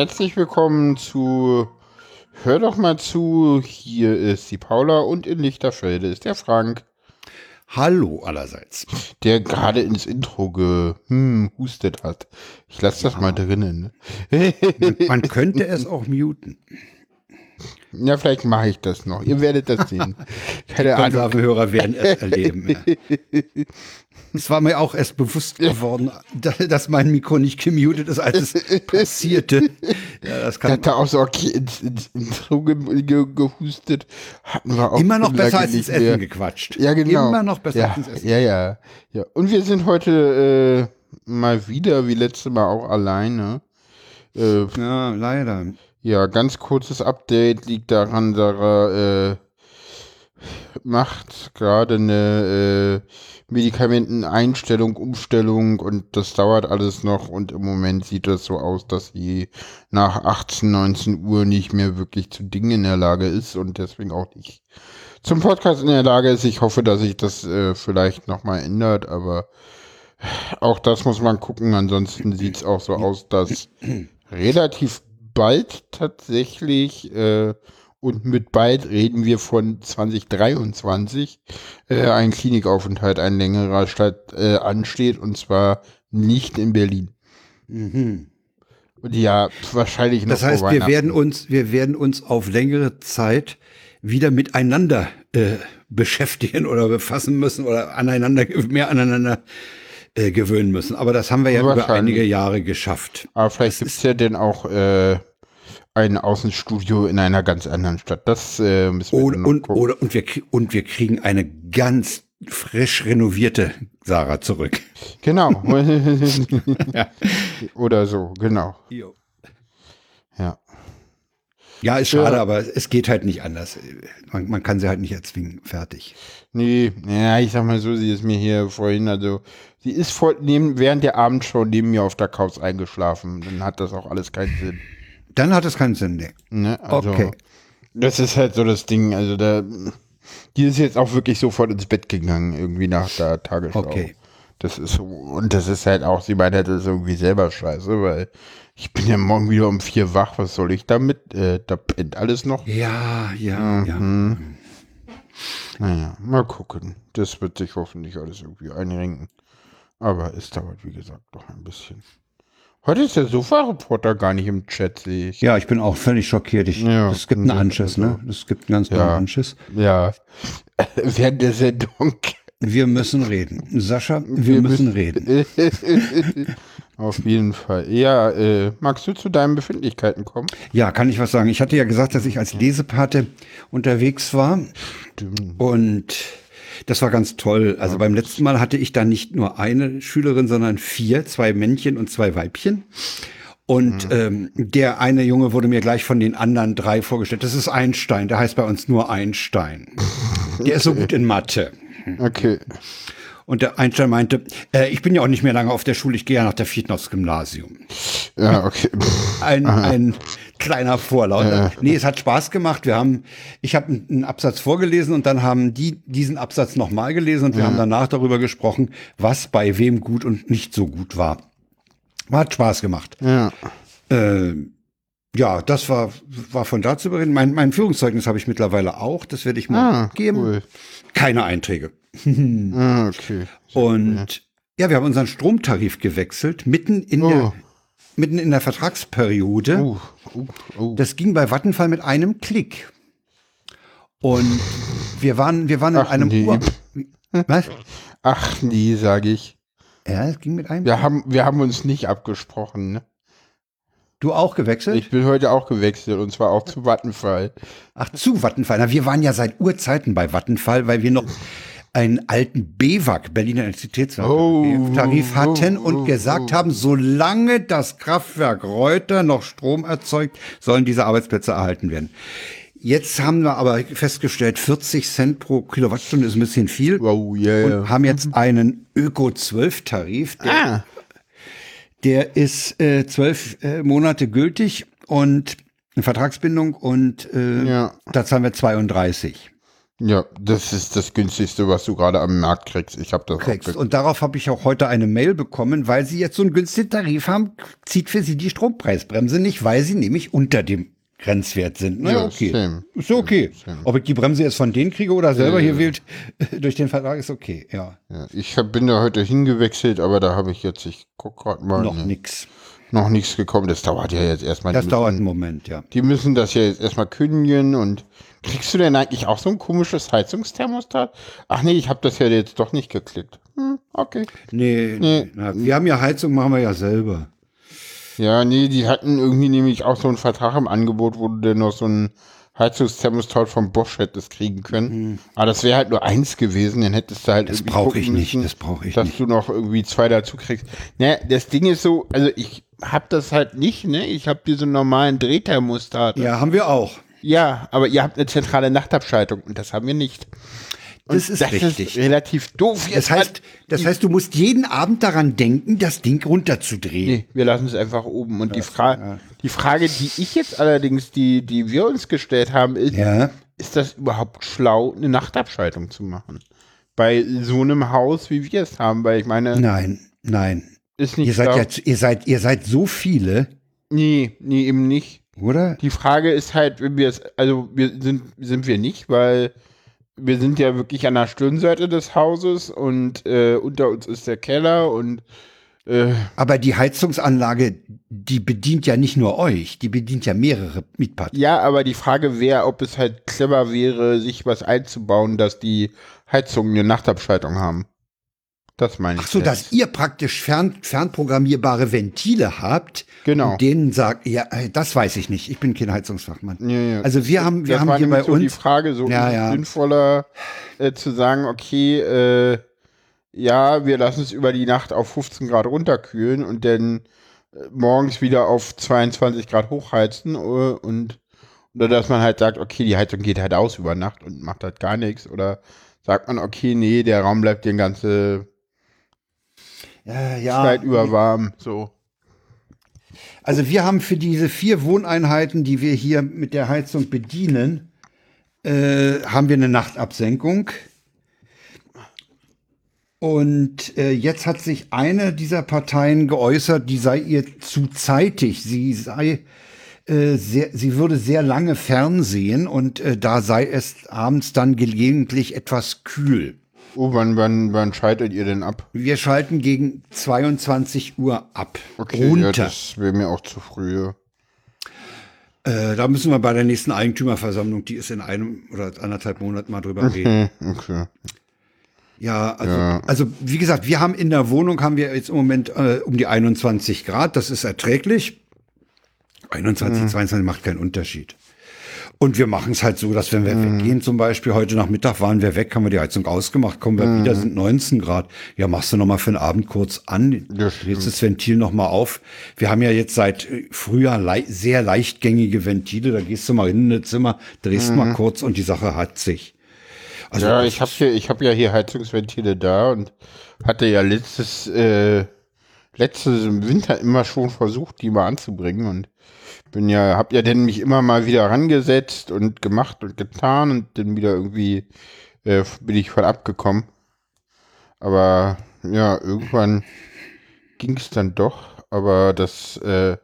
Herzlich willkommen zu Hör doch mal zu. Hier ist die Paula und in Lichterfelde ist der Frank, Hallo allerseits. der gerade ins Intro gehustet hat. Ich lasse das mal drinnen. ne? Man könnte es auch muten. Ja, vielleicht mache ich das noch. Ihr werdet das sehen. Keine Ahnung. Konservenhörer werden es erleben. Ja. Es war mir auch erst bewusst geworden, da- dass mein Mikro nicht gemutet ist, als es passierte. Ja, das kann hatte auch so ins, ins ge gehustet. Hatten wir auch immer noch besser als ins mehr. Essen gequatscht. Ja, genau. Immer noch besser ja, als ins Essen. Ja, ja, ja. Und wir sind heute äh, mal wieder, wie letztes Mal auch alleine. Äh, Ja, leider. Ja, ganz kurzes Update liegt daran, Sarah äh, macht gerade eine äh, Medikamenteneinstellung, Umstellung und das dauert alles noch und im Moment sieht das so aus, dass sie nach 18, 19 Uhr nicht mehr wirklich zu Dingen in der Lage ist und deswegen auch nicht zum Podcast in der Lage ist. Ich hoffe, dass sich das äh, vielleicht nochmal ändert, aber auch das muss man gucken. Ansonsten sieht es auch so aus, dass relativ bald tatsächlich äh, und mit bald reden wir von 2023 äh, ein Klinikaufenthalt, ein längerer statt äh, ansteht und zwar nicht in Berlin. Mhm. Und ja, wahrscheinlich noch Das heißt, wir werden uns, wir werden uns auf längere Zeit wieder miteinander äh, beschäftigen oder befassen müssen oder aneinander, mehr aneinander äh, gewöhnen müssen. Aber das haben wir ja über einige Jahre geschafft. Aber vielleicht gibt es ja dann auch äh, ein Außenstudio in einer ganz anderen Stadt. Das äh, müssen wir Und, und, gucken. oder, und, wir, und wir kriegen eine ganz frisch renovierte Sarah zurück. Genau. Oder so, genau. Ja. Ja, ist schade, Ja. aber es geht halt nicht anders. Man, man kann sie halt nicht erzwingen. Fertig. Nee, ja, ich sag mal so, sie ist mir hier vorhin, also sie ist vor, neben, während der Abendshow neben mir auf der Couch eingeschlafen. Dann hat das auch alles keinen Sinn. Dann hat es keinen Sinn. Nee. Ne? Also, Okay. Das ist halt so das Ding. Also da, die ist jetzt auch wirklich sofort ins Bett gegangen, irgendwie nach der Tagesschau. Okay. Das ist so, und das ist halt auch, sie meint halt, das ist irgendwie selber scheiße, weil ich bin ja morgen wieder um vier wach, was soll ich damit? Äh, da pennt alles noch. Ja, ja, ja. Mhm. Naja, mal gucken. Das wird sich hoffentlich alles irgendwie einrenken. Aber es dauert, wie gesagt, noch ein bisschen. Heute ist der Sofa-Reporter gar nicht im Chat, sehe ich. Ja, ich bin auch völlig schockiert. Ich, Ja. Es gibt einen Anschiss, ne? Es gibt einen ganz tollen Ja. Anschiss. Ja. Während der Sendung. Wir müssen reden. Sascha, wir, müssen reden. Auf jeden Fall. Ja, äh, magst du zu deinen Befindlichkeiten kommen? Ja, kann ich was sagen? Ich hatte ja gesagt, dass ich als Lesepate unterwegs war. Und das war ganz toll. Also beim letzten Mal hatte ich da nicht nur eine Schülerin, sondern vier, zwei Männchen und zwei Weibchen. Und ähm, der eine Junge wurde mir gleich von den anderen drei vorgestellt. Das ist Einstein, der heißt bei uns nur Einstein. Der ist so gut in Mathe. Okay. Und der Einstein meinte, äh, ich bin ja auch nicht mehr lange auf der Schule, ich gehe ja nach der vierten aufs Gymnasium. Ja, okay. Ein, ein kleiner Vorlaut. Nee, es hat Spaß gemacht. Wir haben, ich habe einen Absatz vorgelesen und dann haben die diesen Absatz nochmal gelesen und wir haben danach darüber gesprochen, was bei wem gut und nicht so gut war. Hat Spaß gemacht. Ja. Äh, ja, das war, war von da zu bereden. Mein, mein Führungszeugnis habe ich mittlerweile auch. Das werde ich mal Ah, geben. cool. Keine Einträge. Ah, okay. Und ja, wir haben unseren Stromtarif gewechselt, mitten in, Oh. der, mitten in der Vertragsperiode. Uh, uh, uh. Das ging bei Vattenfall mit einem Klick. Und wir waren, wir waren in Ach, einem nee. Ur Was? Ach nee, sage ich. Ja, es ging mit einem. Wir haben, wir haben uns nicht abgesprochen. Ne? Du auch gewechselt? Ich bin heute auch gewechselt und zwar auch zu Vattenfall. Ach, zu Vattenfall. Na, wir waren ja seit Urzeiten bei Vattenfall, weil wir noch einen alten BWAG, Berliner Oh, Tarif hatten oh, und oh, gesagt oh. haben, solange das Kraftwerk Reuter noch Strom erzeugt, sollen diese Arbeitsplätze erhalten werden. Jetzt haben wir aber festgestellt, 40 Cent pro Kilowattstunde ist ein bisschen viel. Wow, yeah. Und haben jetzt einen Öko-12-Tarif, der, Ah, der ist äh, zwölf äh, Monate gültig und eine Vertragsbindung und äh, Ja. da zahlen wir 32. Ja, das ist das günstigste, was du gerade am Markt kriegst. Ich habe das kriegst. Und darauf habe ich auch heute eine Mail bekommen, weil sie jetzt so einen günstigen Tarif haben, zieht für sie die Strompreisbremse nicht, weil sie nämlich unter dem Grenzwert sind. Naja, ja, okay. Same. Ist okay. Same. Ob ich die Bremse jetzt von denen kriege oder selber ja, hier wählt durch den Vertrag, ist okay, ja. ja ich hab, bin da heute hingewechselt, aber da habe ich jetzt, ich guck gerade mal. Noch ne, nix. Noch nichts gekommen. Das dauert ja jetzt erstmal. Das dauert einen Moment, ja. Die müssen das ja jetzt erstmal kündigen und Kriegst du denn eigentlich auch so ein komisches Heizungsthermostat? Ach nee, ich habe das ja jetzt doch nicht geklickt. Hm, okay. Nee, nee. Na, wir haben ja Heizung, machen wir ja selber. Ja, nee, die hatten irgendwie nämlich auch so einen Vertrag im Angebot, wo du denn noch so ein Heizungsthermostat vom Bosch hättest kriegen können. Mhm. Aber das wäre halt nur eins gewesen, dann hättest du halt Das brauche ich nicht, das brauche ich dass nicht. Dass du noch irgendwie zwei dazu kriegst. Naja, das Ding ist so, also ich hab das halt nicht, ne? Ich habe diese normalen Drehthermostate. Ja, haben wir auch. Ja, aber ihr habt eine zentrale Nachtabschaltung und das haben wir nicht. Und das ist das richtig. Ist relativ doof. das heißt, das heißt, du musst jeden Abend daran denken, das Ding runterzudrehen. Nee, wir lassen es einfach oben. Und ja, die, Fra ja. die Frage, die ich jetzt allerdings, die, die wir uns gestellt haben, ist, ja. ist das überhaupt schlau, eine Nachtabschaltung zu machen? Bei so einem Haus, wie wir es haben, weil ich meine. Nein, nein. Ist nicht ihr seid, ja, ihr seid, ihr seid so viele. Nee, nee, eben nicht. Oder? Die Frage ist halt, wenn wir es, also wir sind, sind wir nicht, weil wir sind ja wirklich an der Stirnseite des Hauses und äh, unter uns ist der Keller und äh, aber die Heizungsanlage, die bedient ja nicht nur euch, die bedient ja mehrere Mietpartner. Ja, aber die Frage wäre, ob es halt clever wäre, sich was einzubauen, dass die Heizungen eine Nachtabschaltung haben. Das meine ich. Ach so, jetzt. dass ihr praktisch fern, fernprogrammierbare Ventile habt. Genau. Und denen sagt, ja, äh, das weiß ich nicht. Ich bin kein Heizungsfachmann. Ja, ja. Also wir haben, wir das haben hier bei so uns die Frage, so ja, ja. sinnvoller äh, zu sagen, okay, äh, ja, wir lassen es über die Nacht auf 15 Grad runterkühlen und dann äh, morgens wieder auf 22 Grad hochheizen äh, und oder dass man halt sagt, okay, die Heizung geht halt aus über Nacht und macht halt gar nichts oder sagt man, okay, nee, der Raum bleibt den ganze äh, ja. Zeit über warm, so. Also wir haben für diese vier Wohneinheiten, die wir hier mit der Heizung bedienen, äh, haben wir eine Nachtabsenkung. Und äh, jetzt hat sich eine dieser Parteien geäußert, die sei ihr zu zeitig. Sie sei äh, sehr, sie würde sehr lange fernsehen und äh, da sei es abends dann gelegentlich etwas kühl. Oh, wann, wann, wann schaltet ihr denn ab? Wir schalten gegen 22 Uhr ab. Okay, runter. Ja, das wäre mir auch zu früh. Äh, da müssen wir bei der nächsten Eigentümerversammlung, die ist in einem oder anderthalb Monaten mal drüber reden. Okay. Ja, also, ja. also wie gesagt, wir haben in der Wohnung haben wir jetzt im Moment äh, um die 21 Grad, das ist erträglich. 21, mhm. 22 macht keinen Unterschied. Und wir machen es halt so, dass wenn wir mhm. weggehen, zum Beispiel heute Nachmittag waren wir weg, haben wir die Heizung ausgemacht, kommen wir mhm. wieder, sind 19 Grad. Ja, machst du noch mal für den Abend kurz an, drehst das Ventil noch mal auf. Wir haben ja jetzt seit äh, Frühjahr le sehr leichtgängige Ventile, da gehst du mal in ein Zimmer, drehst mhm. mal kurz und die Sache hat sich. Also ja, ich habe hier, ich habe ja hier Heizungsventile da und hatte ja letztes, äh, letztes Winter immer schon versucht, die mal anzubringen und bin ja, hab ja denn mich immer mal wieder rangesetzt und gemacht und getan und dann wieder irgendwie äh, bin ich voll abgekommen. Aber ja, irgendwann ging es dann doch. Aber das, äh,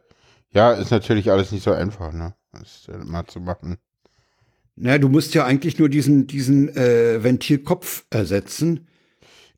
ja, ist natürlich alles nicht so einfach, ne? Das äh, mal zu machen. Na, du musst ja eigentlich nur diesen, diesen äh, Ventilkopf ersetzen.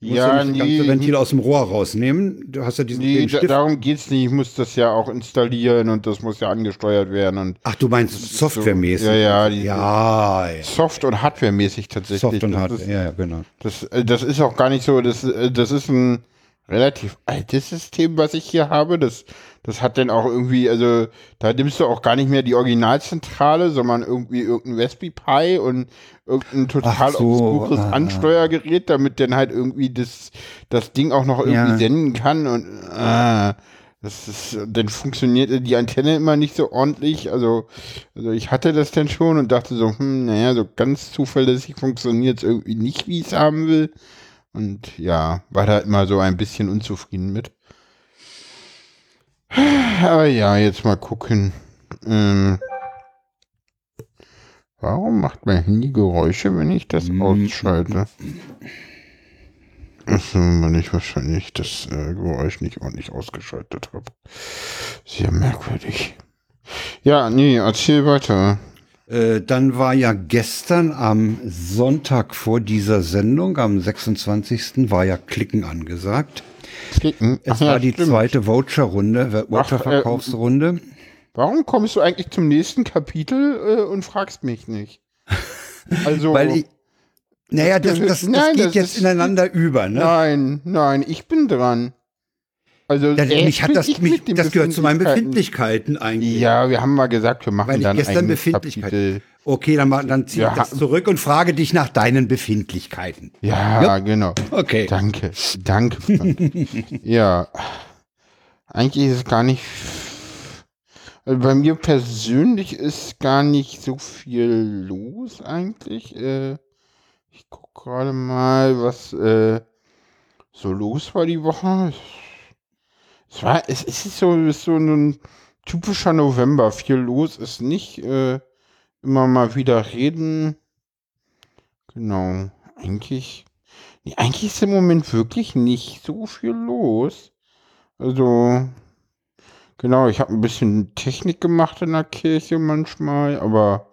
Du musst ja, ja nicht nee, das ganze Ventil aus dem Rohr rausnehmen. Du hast ja diesen nee, da, darum geht's nicht. Ich muss das ja auch installieren und das muss ja angesteuert werden. Und Ach, du meinst softwaremäßig? So, ja, ja, ja, ja. Soft- und hardwaremäßig tatsächlich. Soft und Hardware, ja, ja, genau. Das, äh, das ist auch gar nicht so, das, äh, das ist ein relativ altes System, was ich hier habe. Das, das hat dann auch irgendwie, also da nimmst du auch gar nicht mehr die Originalzentrale, sondern irgendwie irgendein Raspberry Pi und irgendein total so, obskures ah, Ansteuergerät, damit dann halt irgendwie das, das Ding auch noch irgendwie ja. senden kann und ah, das ist, dann funktioniert die Antenne immer nicht so ordentlich. Also, also ich hatte das dann schon und dachte so, hm, naja, so ganz zuverlässig funktioniert es irgendwie nicht, wie ich es haben will. Und ja, war da immer so ein bisschen unzufrieden mit. Aber ja, jetzt mal gucken. Ähm, Warum macht mein Handy Geräusche, wenn ich das mm. ausschalte? Weil ich wahrscheinlich das äh, Geräusch nicht ordentlich ausgeschaltet habe. Sehr merkwürdig. Ja, nee, erzähl weiter. Äh, dann war ja gestern am Sonntag vor dieser Sendung, am 26. war ja Klicken angesagt. Klicken? Es Ach, war ja, die stimmt. zweite Voucher-Runde, Voucher-Verkaufsrunde. Äh, warum kommst du eigentlich zum nächsten Kapitel äh, und fragst mich nicht? Also. Weil ich, naja, das, das, das, nein, geht das jetzt ineinander über, ne? Nein, nein, ich bin dran. Also das, mich hat das, mich, das gehört zu meinen Befindlichkeiten eigentlich. Ja, wir haben mal gesagt, wir machen Weil dann gestern Befindlichkeiten. Okay, dann, dann ziehe ja. ich das zurück und frage dich nach deinen Befindlichkeiten. Ja, ja. genau. Okay. Danke, danke. ja, eigentlich ist es gar nicht. Also bei mir persönlich ist gar nicht so viel los eigentlich. Äh, ich gucke gerade mal, was äh, so los war die Woche. Es war, es ist so, so ein typischer November. Viel los ist nicht. Äh, immer mal wieder reden. Genau. Eigentlich. Nee, eigentlich ist im Moment wirklich nicht so viel los. Also. Genau, ich habe ein bisschen Technik gemacht in der Kirche manchmal, aber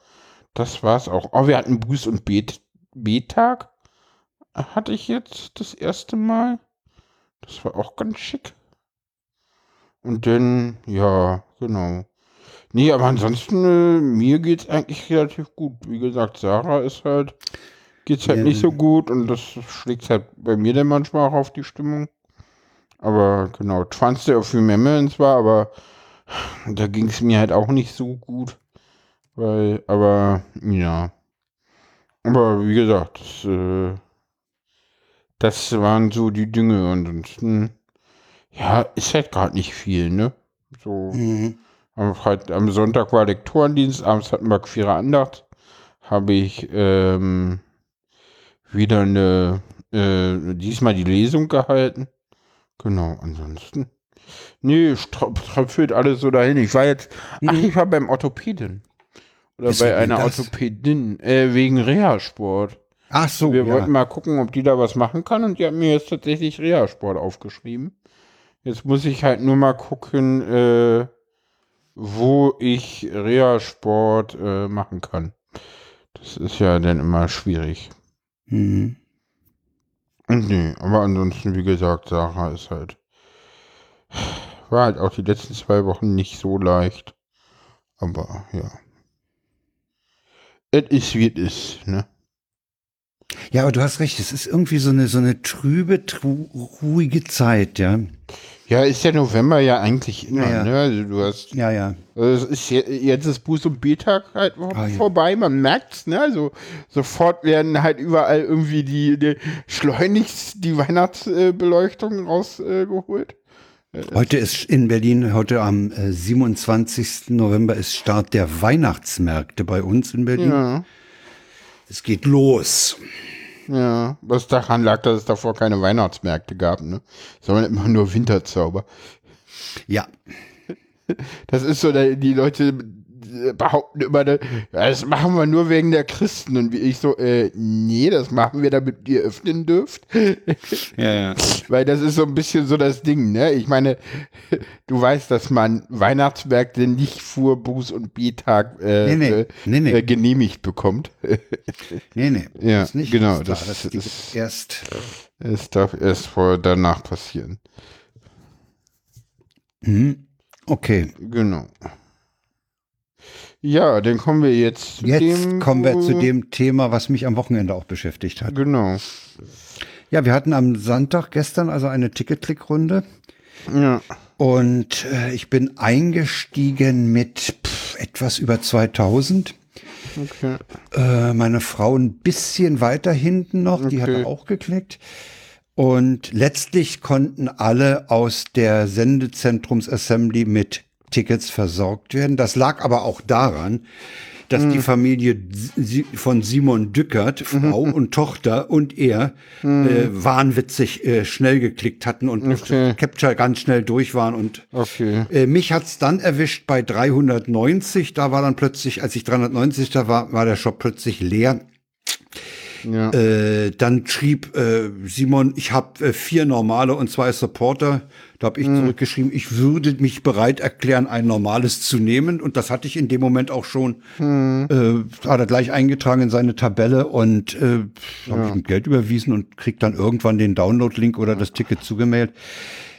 das war's auch. Oh, wir hatten Buß- und Bet-Tag. Hatte ich jetzt das erste Mal. Das war auch ganz schick. Und dann, ja, genau. Nee, aber ansonsten, äh, mir geht's eigentlich relativ gut. Wie gesagt, Sarah ist halt, geht's halt ja. nicht so gut und das schlägt halt bei mir dann manchmal auch auf die Stimmung. Aber genau, Trans of Remembrance war, aber da ging es mir halt auch nicht so gut. Weil, aber, ja. Aber wie gesagt, das, äh, das waren so die Dinge. Ansonsten ja, ist halt gerade nicht viel, ne? So. Mhm. Am, Freit am Sonntag war Lektorendienst, abends hatten wir queere Andacht. Habe ich ähm, wieder eine, äh, diesmal die Lesung gehalten. Genau, ansonsten. Nee, tröpfelt alles so dahin. Ich war jetzt, mhm. ach, ich war beim Orthopäden. Oder Ist bei einer das? Orthopädin, äh, wegen Reha-Sport. Ach so. Wir ja. wollten mal gucken, ob die da was machen kann und die hat mir jetzt tatsächlich Reha-Sport aufgeschrieben. Jetzt muss ich halt nur mal gucken, äh, wo ich Reha-Sport äh, machen kann. Das ist ja dann immer schwierig. Mhm. Nee, aber ansonsten, wie gesagt, Sarah ist halt. War halt auch die letzten zwei Wochen nicht so leicht. Aber ja. Es ist, wie es ist, ne? Ja, aber du hast recht, es ist irgendwie so eine, so eine trübe, ruhige Zeit, ja. Ja, ist der November ja eigentlich immer, ja, ja. ne? Also du hast. Ja, ja. Also ist jetzt ist Buß- und B-Tag halt oh, vorbei, ja. man merkt's, ne? Also sofort werden halt überall irgendwie die, die schleunigst die Weihnachtsbeleuchtung rausgeholt. Äh, heute ist in Berlin, heute am 27. Äh, November ist Start der Weihnachtsmärkte bei uns in Berlin. Ja. Es geht los. Ja, was daran lag, dass es davor keine Weihnachtsmärkte gab, ne? Sondern immer nur Winterzauber. Ja. Das ist so, die Leute behaupten immer, das machen wir nur wegen der Christen. Und ich so, äh, nee, das machen wir, damit ihr öffnen dürft. Ja, ja. Weil das ist so ein bisschen so das Ding, ne? Ich meine, du weißt, dass man Weihnachtsmärkte nicht vor Buß- und B-Tag äh, nee, nee. Nee, nee. Äh, genehmigt bekommt. nee, nee. Ja, das nicht genau. Das, das, das ist erst. Es darf erst vor danach passieren. Mhm. Okay. Genau. Ja, dann kommen wir jetzt zu jetzt dem. kommen wir zu dem Thema, was mich am Wochenende auch beschäftigt hat. Genau. Ja, wir hatten am Sonntag gestern also eine Ticket-Click-Runde. Ja. Und äh, ich bin eingestiegen mit pff, etwas über 2000. Okay. Äh, meine Frau ein bisschen weiter hinten noch, okay. die hatte auch geklickt. Und letztlich konnten alle aus der Sendezentrums Assembly mit Tickets versorgt werden. Das lag aber auch daran, dass mhm. die Familie von Simon Dückert, Frau mhm. und Tochter und er mhm. äh, wahnwitzig äh, schnell geklickt hatten und okay. Capture ganz schnell durch waren. Und okay. äh, mich hat's dann erwischt bei 390. Da war dann plötzlich, als ich 390 da war, war der Shop plötzlich leer. Ja. Äh, dann schrieb äh, Simon, ich habe äh, vier normale und zwei Supporter. Da habe ich mhm. zurückgeschrieben, ich würde mich bereit erklären, ein normales zu nehmen. Und das hatte ich in dem Moment auch schon. Mhm. Äh, hat er gleich eingetragen in seine Tabelle und äh, habe ja. ich ihm Geld überwiesen und krieg dann irgendwann den Download-Link oder das Ticket zugemeldet.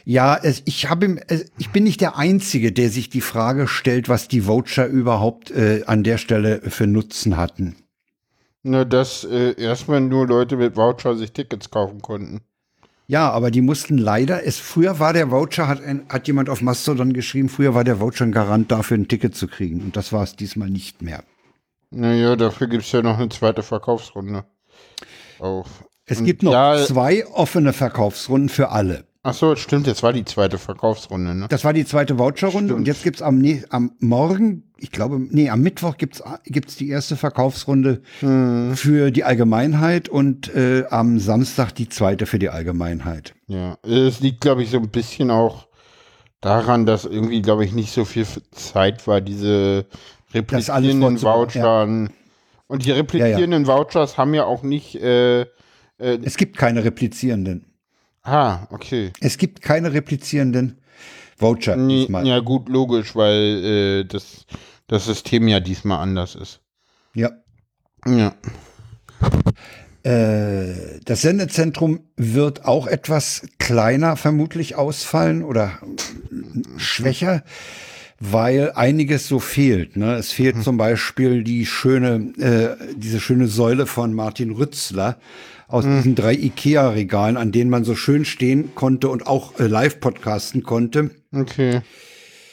Ja, es, ich habe, ich bin nicht der Einzige, der sich die Frage stellt, was die Voucher überhaupt äh, an der Stelle für Nutzen hatten. Na, dass äh, erstmal nur Leute mit Voucher sich Tickets kaufen konnten. Ja, aber die mussten leider, es früher war der Voucher, hat, ein, hat jemand auf Mastodon geschrieben, früher war der Voucher ein Garant dafür, ein Ticket zu kriegen. Und das war es diesmal nicht mehr. Naja, dafür gibt es ja noch eine zweite Verkaufsrunde. Auch. Es Und gibt noch ja, zwei offene Verkaufsrunden für alle. Ach so, stimmt, das war die zweite Verkaufsrunde, ne? Das war die zweite Voucherrunde und jetzt gibt's am, am Morgen, ich glaube, nee, am Mittwoch gibt's gibt's die erste Verkaufsrunde hm. für die Allgemeinheit und äh, am Samstag die zweite für die Allgemeinheit. Ja, es liegt, glaube ich, so ein bisschen auch daran, dass irgendwie, glaube ich, nicht so viel Zeit war, diese replizierenden Vouchern. Ja. Und die replizierenden ja, ja. Vouchers haben ja auch nicht. Äh, äh, es gibt keine replizierenden. Ah, okay. Es gibt keine replizierenden Voucher. Nee, ja, gut, logisch, weil äh, das, das System ja diesmal anders ist. Ja. Ja. Äh, das Sendezentrum wird auch etwas kleiner vermutlich ausfallen oder schwächer, weil einiges so fehlt. Ne? Es fehlt hm. zum Beispiel die schöne, äh, diese schöne Säule von Martin Rützler, aus mhm. diesen drei Ikea-Regalen, an denen man so schön stehen konnte und auch äh, live podcasten konnte. Okay.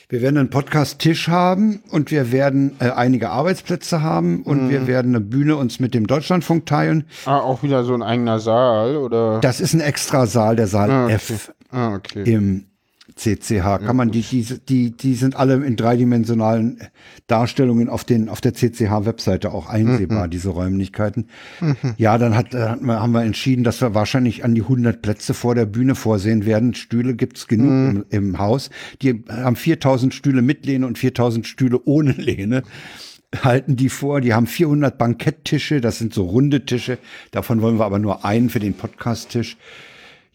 Wir werden einen Podcast-Tisch haben und wir werden äh, einige Arbeitsplätze haben und mhm. wir werden eine Bühne uns mit dem Deutschlandfunk teilen. Ah, auch wieder so ein eigener Saal, oder? Das ist ein extra Saal, der Saal ah, okay. F. Ah, okay. Im CCH. Kann man die, die, die, die sind alle in dreidimensionalen Darstellungen auf den, auf der CCH-Webseite auch einsehbar, mhm. diese Räumlichkeiten. Mhm. Ja, dann hat, hat, haben wir entschieden, dass wir wahrscheinlich an die 100 Plätze vor der Bühne vorsehen werden. Stühle gibt's genug mhm. im, im, Haus. Die haben 4000 Stühle mit Lehne und 4000 Stühle ohne Lehne halten die vor. Die haben 400 Banketttische, das sind so runde Tische. Davon wollen wir aber nur einen für den Podcast-Tisch.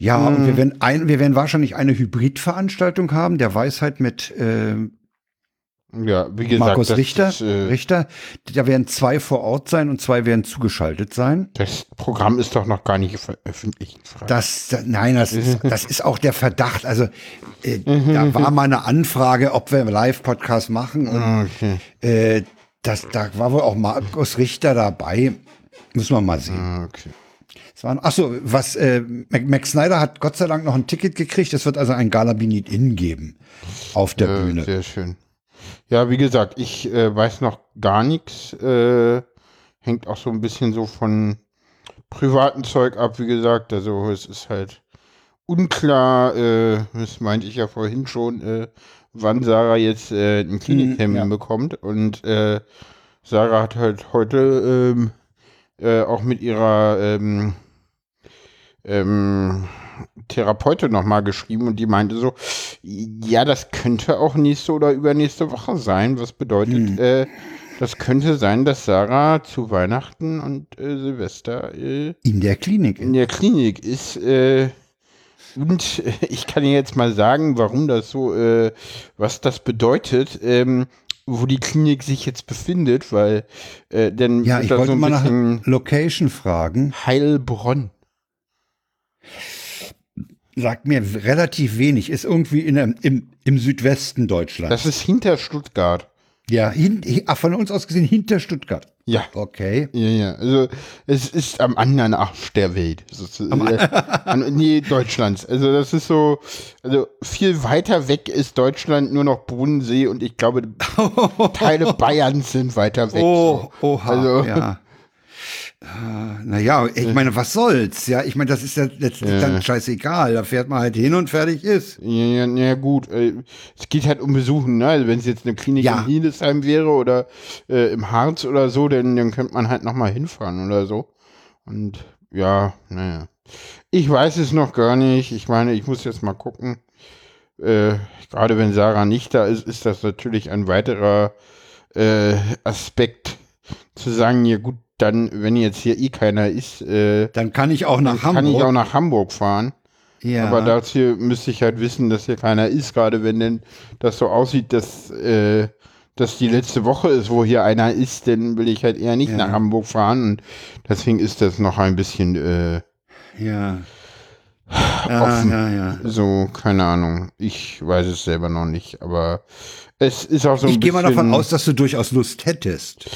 Ja, mhm. und wir werden, ein, wir werden wahrscheinlich eine Hybridveranstaltung haben, der Weisheit mit äh, ja, wie gesagt, Markus Richter, ist, äh, Richter. Da werden zwei vor Ort sein und zwei werden zugeschaltet sein. Das Programm ist doch noch gar nicht veröffentlicht. Das, nein, das ist, das ist auch der Verdacht. Also äh, da war mal eine Anfrage, ob wir Live-Podcast machen. Und, okay. äh, das, da war wohl auch Markus Richter dabei. Müssen wir mal sehen. Ah, okay. Es waren, ach so, was, äh, Max Snyder hat Gott sei Dank noch ein Ticket gekriegt. Es wird also ein Galabinit In geben auf der äh, Bühne. Sehr schön. Ja, wie gesagt, ich äh, weiß noch gar nichts. Äh, hängt auch so ein bisschen so von privaten Zeug ab, wie gesagt. Also es ist halt unklar, äh, das meinte ich ja vorhin schon, äh, wann Sarah jetzt äh, einen Kliniktermin mhm, ja. bekommt. Und äh, Sarah hat halt heute ähm, äh, auch mit ihrer ähm, ähm, Therapeutin nochmal geschrieben und die meinte so, ja, das könnte auch nächste oder übernächste Woche sein. Was bedeutet, hm. äh, das könnte sein, dass Sarah zu Weihnachten und äh, Silvester äh, in der Klinik in der Klinik ist. Äh, und ich kann jetzt mal sagen, warum das so, äh, was das bedeutet. Ähm, wo die Klinik sich jetzt befindet, weil äh, denn ja, ich wollte so mal nach Location fragen. Heilbronn sagt mir relativ wenig, ist irgendwie in, im, im Südwesten Deutschlands. Das ist hinter Stuttgart. Ja, hin, von uns aus gesehen hinter Stuttgart. Ja. Okay. Ja, ja. Also es ist am anderen Arsch der Welt. Am äh, an, nee, Deutschlands. Also das ist so, also viel weiter weg ist Deutschland nur noch Bodensee und ich glaube, Teile Bayerns sind weiter weg. Oh, so. oha, also, ja. Naja, ich meine, was soll's? Ja, ich meine, das ist ja letztlich Ja. dann scheißegal. Da fährt man halt hin und fertig ist. Ja, ja, ja gut. Äh, es geht halt um Besuchen, ne? Also wenn es jetzt eine Klinik Ja. in Hildesheim wäre oder äh, im Harz oder so, dann, dann könnte man halt nochmal hinfahren oder so. Und ja, naja. Ich weiß es noch gar nicht. Ich meine, ich muss jetzt mal gucken. Äh, gerade wenn Sarah nicht da ist, ist das natürlich ein weiterer äh, Aspekt zu sagen, ja gut, dann, wenn jetzt hier eh keiner ist, äh, Dann kann ich auch nach kann Hamburg. ich auch nach Hamburg fahren. ja. Aber dazu müsste ich halt wissen, dass hier keiner ist, gerade wenn denn das so aussieht, dass, äh, dass die letzte Woche ist, wo hier einer ist, dann will ich halt eher nicht Ja. nach Hamburg fahren und deswegen ist das noch ein bisschen äh, ja. Offen. ja, ja. so, keine Ahnung. Ich weiß es selber noch nicht, aber es ist auch so ein Ich gehe bisschen. mal davon aus, dass du durchaus Lust hättest.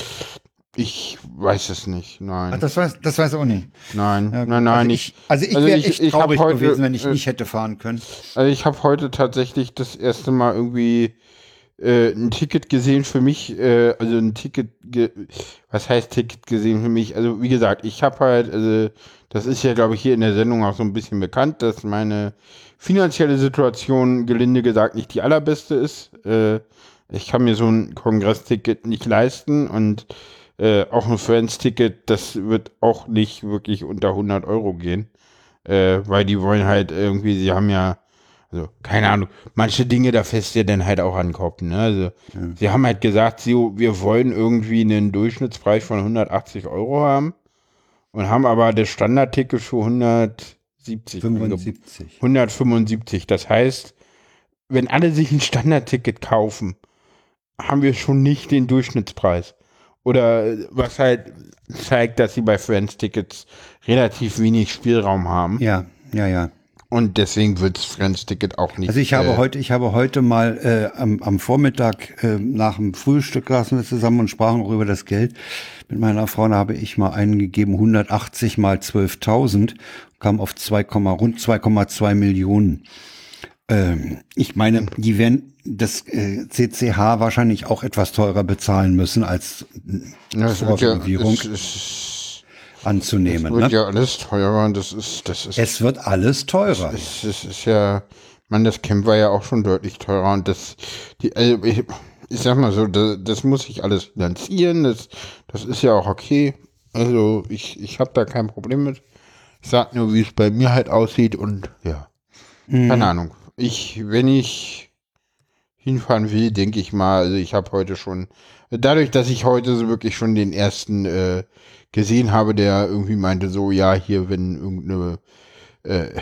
Ich weiß es nicht, nein. Ach, das weiß, das weiß auch nicht. nein, Ja, nein, nein, also ich, also ich also wäre echt ich traurig heute, gewesen, wenn ich äh, nicht hätte fahren können. Also ich habe heute tatsächlich das erste Mal irgendwie äh, ein Ticket gesehen für mich, äh, also ein Ticket, was heißt Ticket gesehen für mich? Also wie gesagt, ich habe halt, also das ist ja glaube ich hier in der Sendung auch so ein bisschen bekannt, dass meine finanzielle Situation gelinde gesagt nicht die allerbeste ist. Äh, ich kann mir so ein Kongressticket nicht leisten und äh, auch ein Friends-Ticket, das wird auch nicht wirklich unter 100 Euro gehen, äh, weil die wollen halt irgendwie, sie haben ja, also keine Ahnung, manche Dinge, da fässt ihr dann halt auch an den Kopf, ne? Also sie haben halt gesagt, sie, wir wollen irgendwie einen Durchschnittspreis von 180 Euro haben und haben aber das Standardticket für 170 angeboten. 75. 175. Das heißt, wenn alle sich ein Standardticket kaufen, haben wir schon nicht den Durchschnittspreis. Oder was halt zeigt, dass sie bei Friends-Tickets relativ wenig Spielraum haben. Ja, ja, ja. Und deswegen wird das Friends-Ticket auch nicht. Also ich habe äh, heute, ich habe heute mal äh, am, am Vormittag äh, nach dem Frühstück saßen wir zusammen und sprachen auch über das Geld. Mit meiner Frau da habe ich mal eingegeben 180 mal 12.000, kam auf 2, rund 2,2 Millionen. Ähm, ich meine, die werden das äh, CCH wahrscheinlich auch etwas teurer bezahlen müssen als ja, es wird ja, Vorrenovierung es, anzunehmen. wird Ne? ja alles teurer und das ist, das ist, Es wird alles teurer. es, es ist ja, man, das Camp war ja auch schon deutlich teurer und das, die, also ich, ich sag mal so, das, das muss ich alles finanzieren, das, das ist ja auch okay. Also ich, ich habe da kein Problem mit. Ich sag nur, wie es bei mir halt aussieht und ja, keine Ahnung. Ich, wenn ich hinfahren will, denke ich mal, also ich habe heute schon, dadurch, dass ich heute so wirklich schon den ersten äh, gesehen habe, der irgendwie meinte so, ja, hier, wenn irgendeine äh,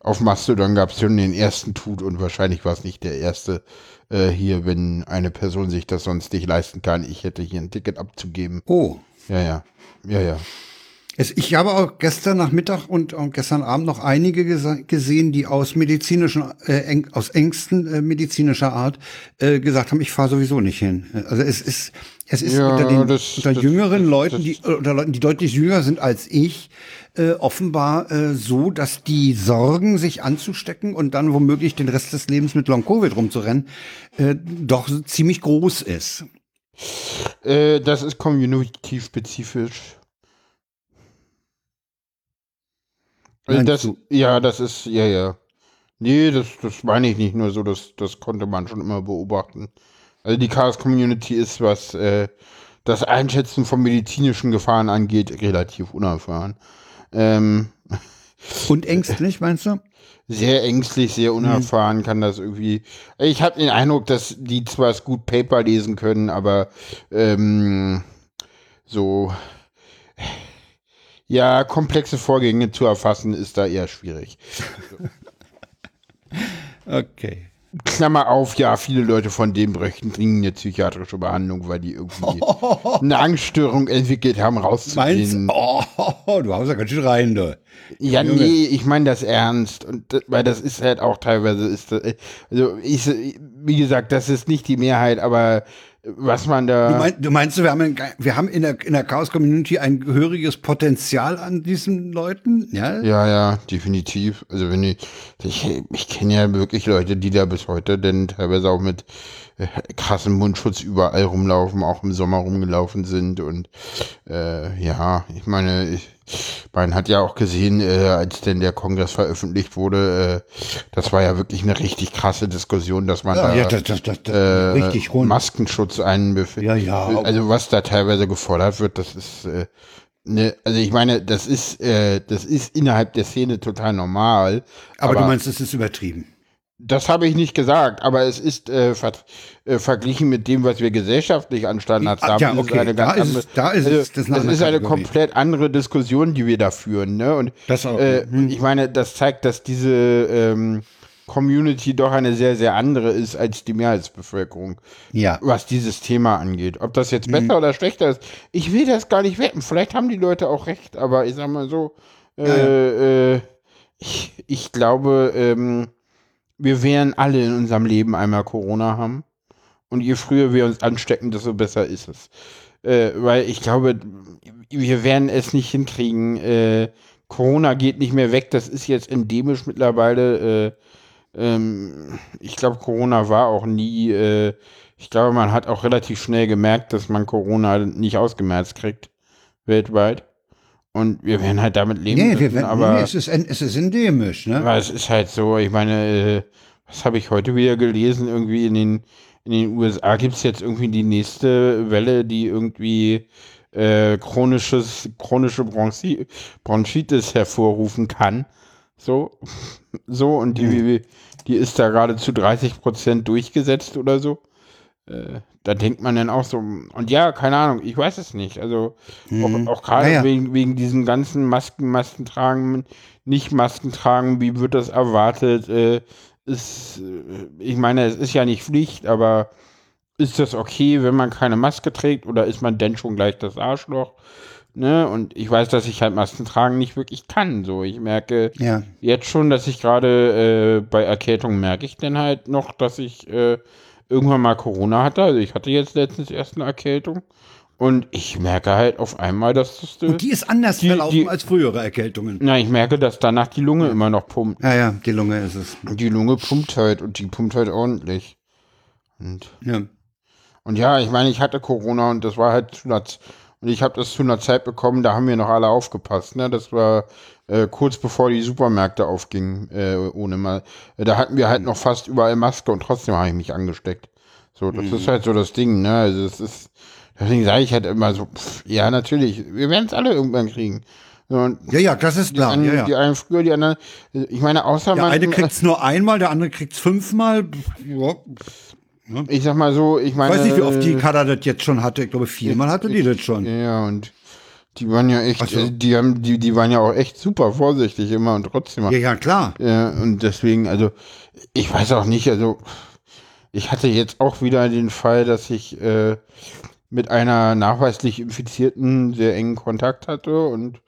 auf Mastodon gab es schon den ersten Tut und wahrscheinlich war es nicht der erste äh, hier, wenn eine Person sich das sonst nicht leisten kann. Ich hätte hier ein Ticket abzugeben. Oh, Ja, ja. Ja, ja. Ich habe auch gestern Nachmittag und, gestern Abend noch einige gesehen, die aus medizinischen, äh, aus Ängsten äh, medizinischer Art äh, gesagt haben, ich fahre sowieso nicht hin. Also es ist, es ist Ja, unter, den, das- unter das- jüngeren das- Leuten, die unter Leuten, die deutlich jünger sind als ich, äh, offenbar äh, so, dass die Sorgen, sich anzustecken und dann womöglich den Rest des Lebens mit Long Covid rumzurennen, äh, doch ziemlich groß ist. Äh, das ist community-spezifisch. Also Meinst das, ja, das ist, ja, ja. Nee, das, das meine ich nicht nur so, das, das konnte man schon immer beobachten. Also die Chaos-Community ist, was äh, das Einschätzen von medizinischen Gefahren angeht, relativ unerfahren. Ähm, Und ängstlich, meinst du? sehr ängstlich, sehr unerfahren kann das irgendwie. Ich habe den Eindruck, dass die zwar es gut Paper lesen können, aber ähm, so ja, komplexe Vorgänge zu erfassen ist da eher schwierig. Okay. Klammer auf, ja, viele Leute von denen bräuchten dringend eine psychiatrische Behandlung, weil die irgendwie eine Angststörung entwickelt haben, Meinst rauszugehen. oh, du hast ja ganz schön rein, du. Ja, Junge. nee, ich meine das ernst. Und das, weil das ist halt auch teilweise ist das, also ich, wie gesagt, das ist nicht die Mehrheit, aber was man da. Du, mein, du meinst, wir haben, in, wir haben in der, in der Chaos-Community ein gehöriges Potenzial an diesen Leuten? Ja, ja, ja definitiv. Also wenn ich, ich, ich kenne ja wirklich Leute, die da bis heute denn teilweise auch mit äh, krassem Mundschutz überall rumlaufen, auch im Sommer rumgelaufen sind und äh, ja, ich meine, ich, man hat ja auch gesehen, äh, als denn der Kongress veröffentlicht wurde, äh, das war ja wirklich eine richtig krasse Diskussion, dass man ja, da ja, das, das, das, äh, richtig rund. Maskenschutz einbefindet. Ja, ja. Also was da teilweise gefordert wird, das ist äh, Ne, also ich meine, das ist, äh, das ist innerhalb der Szene total normal. Aber, aber du meinst, es ist übertrieben? Das habe ich nicht gesagt, aber es ist äh, ver äh, verglichen mit dem, was wir gesellschaftlich an Standards haben. Ja, okay. ist eine ganz da andere, ist, da ist also, es, das, ist eine komplett andere Diskussion, die wir da führen. Ne? Und das auch, äh, hm. ich meine, das zeigt, dass diese ähm, Community doch eine sehr, sehr andere ist als die Mehrheitsbevölkerung. Ja. Was dieses Thema angeht. Ob das jetzt besser mhm. oder schlechter ist, ich will das gar nicht wetten. Vielleicht haben die Leute auch recht, aber ich sag mal so, äh, ja, ja. Äh, ich, ich glaube, ähm, wir werden alle in unserem Leben einmal Corona haben. Und je früher wir uns anstecken, desto besser ist es. Äh, weil ich glaube, wir werden es nicht hinkriegen. Äh, Corona geht nicht mehr weg. Das ist jetzt endemisch mittlerweile. Äh, ähm, ich glaube, Corona war auch nie. Äh, ich glaube, man hat auch relativ schnell gemerkt, dass man Corona nicht ausgemerzt kriegt. Weltweit. Und wir werden halt damit leben nee, müssen, werden, aber nee, es, ist, es ist endemisch, ne? Aber es ist halt so, ich meine, äh, was habe ich heute wieder gelesen? Irgendwie in den, in den USA gibt es jetzt irgendwie die nächste Welle, die irgendwie äh, chronisches, chronische Bronchi Bronchitis hervorrufen kann. So, so, und die, die ist da gerade zu 30 Prozent durchgesetzt oder so. Äh, da denkt man dann auch so, und ja, keine Ahnung, ich weiß es nicht. Also mhm. auch, auch gerade ja, wegen, wegen diesen ganzen Masken, Masken tragen, nicht Masken tragen, wie wird das erwartet? Äh, ist, äh, ich meine, es ist ja nicht Pflicht, aber ist das okay, wenn man keine Maske trägt oder ist man denn schon gleich das Arschloch? Ne? Und ich weiß, dass ich halt Masken tragen nicht wirklich kann. So, ich merke ja. jetzt schon, dass ich gerade äh, bei Erkältung merke ich dann halt noch, dass ich äh, irgendwann mal Corona hatte. Also ich hatte jetzt letztens erst eine Erkältung. Und ich merke halt auf einmal, dass das. Und die ist anders die, verlaufen die, als frühere Erkältungen. Na, ich merke, dass danach die Lunge immer noch pumpt. Ja, ja, die Lunge ist es. Die Lunge pumpt halt und die pumpt halt ordentlich. Und ja. Und ja, ich meine, ich hatte Corona und das war halt zu einer, und ich habe das zu einer Zeit bekommen, da haben wir noch alle aufgepasst. Ne? Das war äh, kurz bevor die Supermärkte aufgingen, äh, ohne mal. Äh, da hatten wir halt noch fast überall Maske und trotzdem habe ich mich angesteckt. So, das mhm. ist halt so das Ding, ne? Also es ist, deswegen sage ich halt immer so, pff, ja, natürlich, wir werden es alle irgendwann kriegen. Und ja, ja, das ist klar. Die einen, ja, ja. die einen früher, die anderen. Ich meine, außer der man. Der eine kriegt es nur einmal, der andere kriegt es fünfmal. Ja. Ich sag mal so, ich meine. Ich weiß nicht, wie oft die Kader das jetzt schon hatte. Ich glaube, viermal hatte die das schon. Ja, und die waren ja echt, so. die haben, die, die waren ja auch echt super vorsichtig immer und trotzdem. Ja, ja, klar. Ja, und deswegen, also, ich weiß auch nicht, also, ich hatte jetzt auch wieder den Fall, dass ich äh, mit einer nachweislich Infizierten sehr engen Kontakt hatte und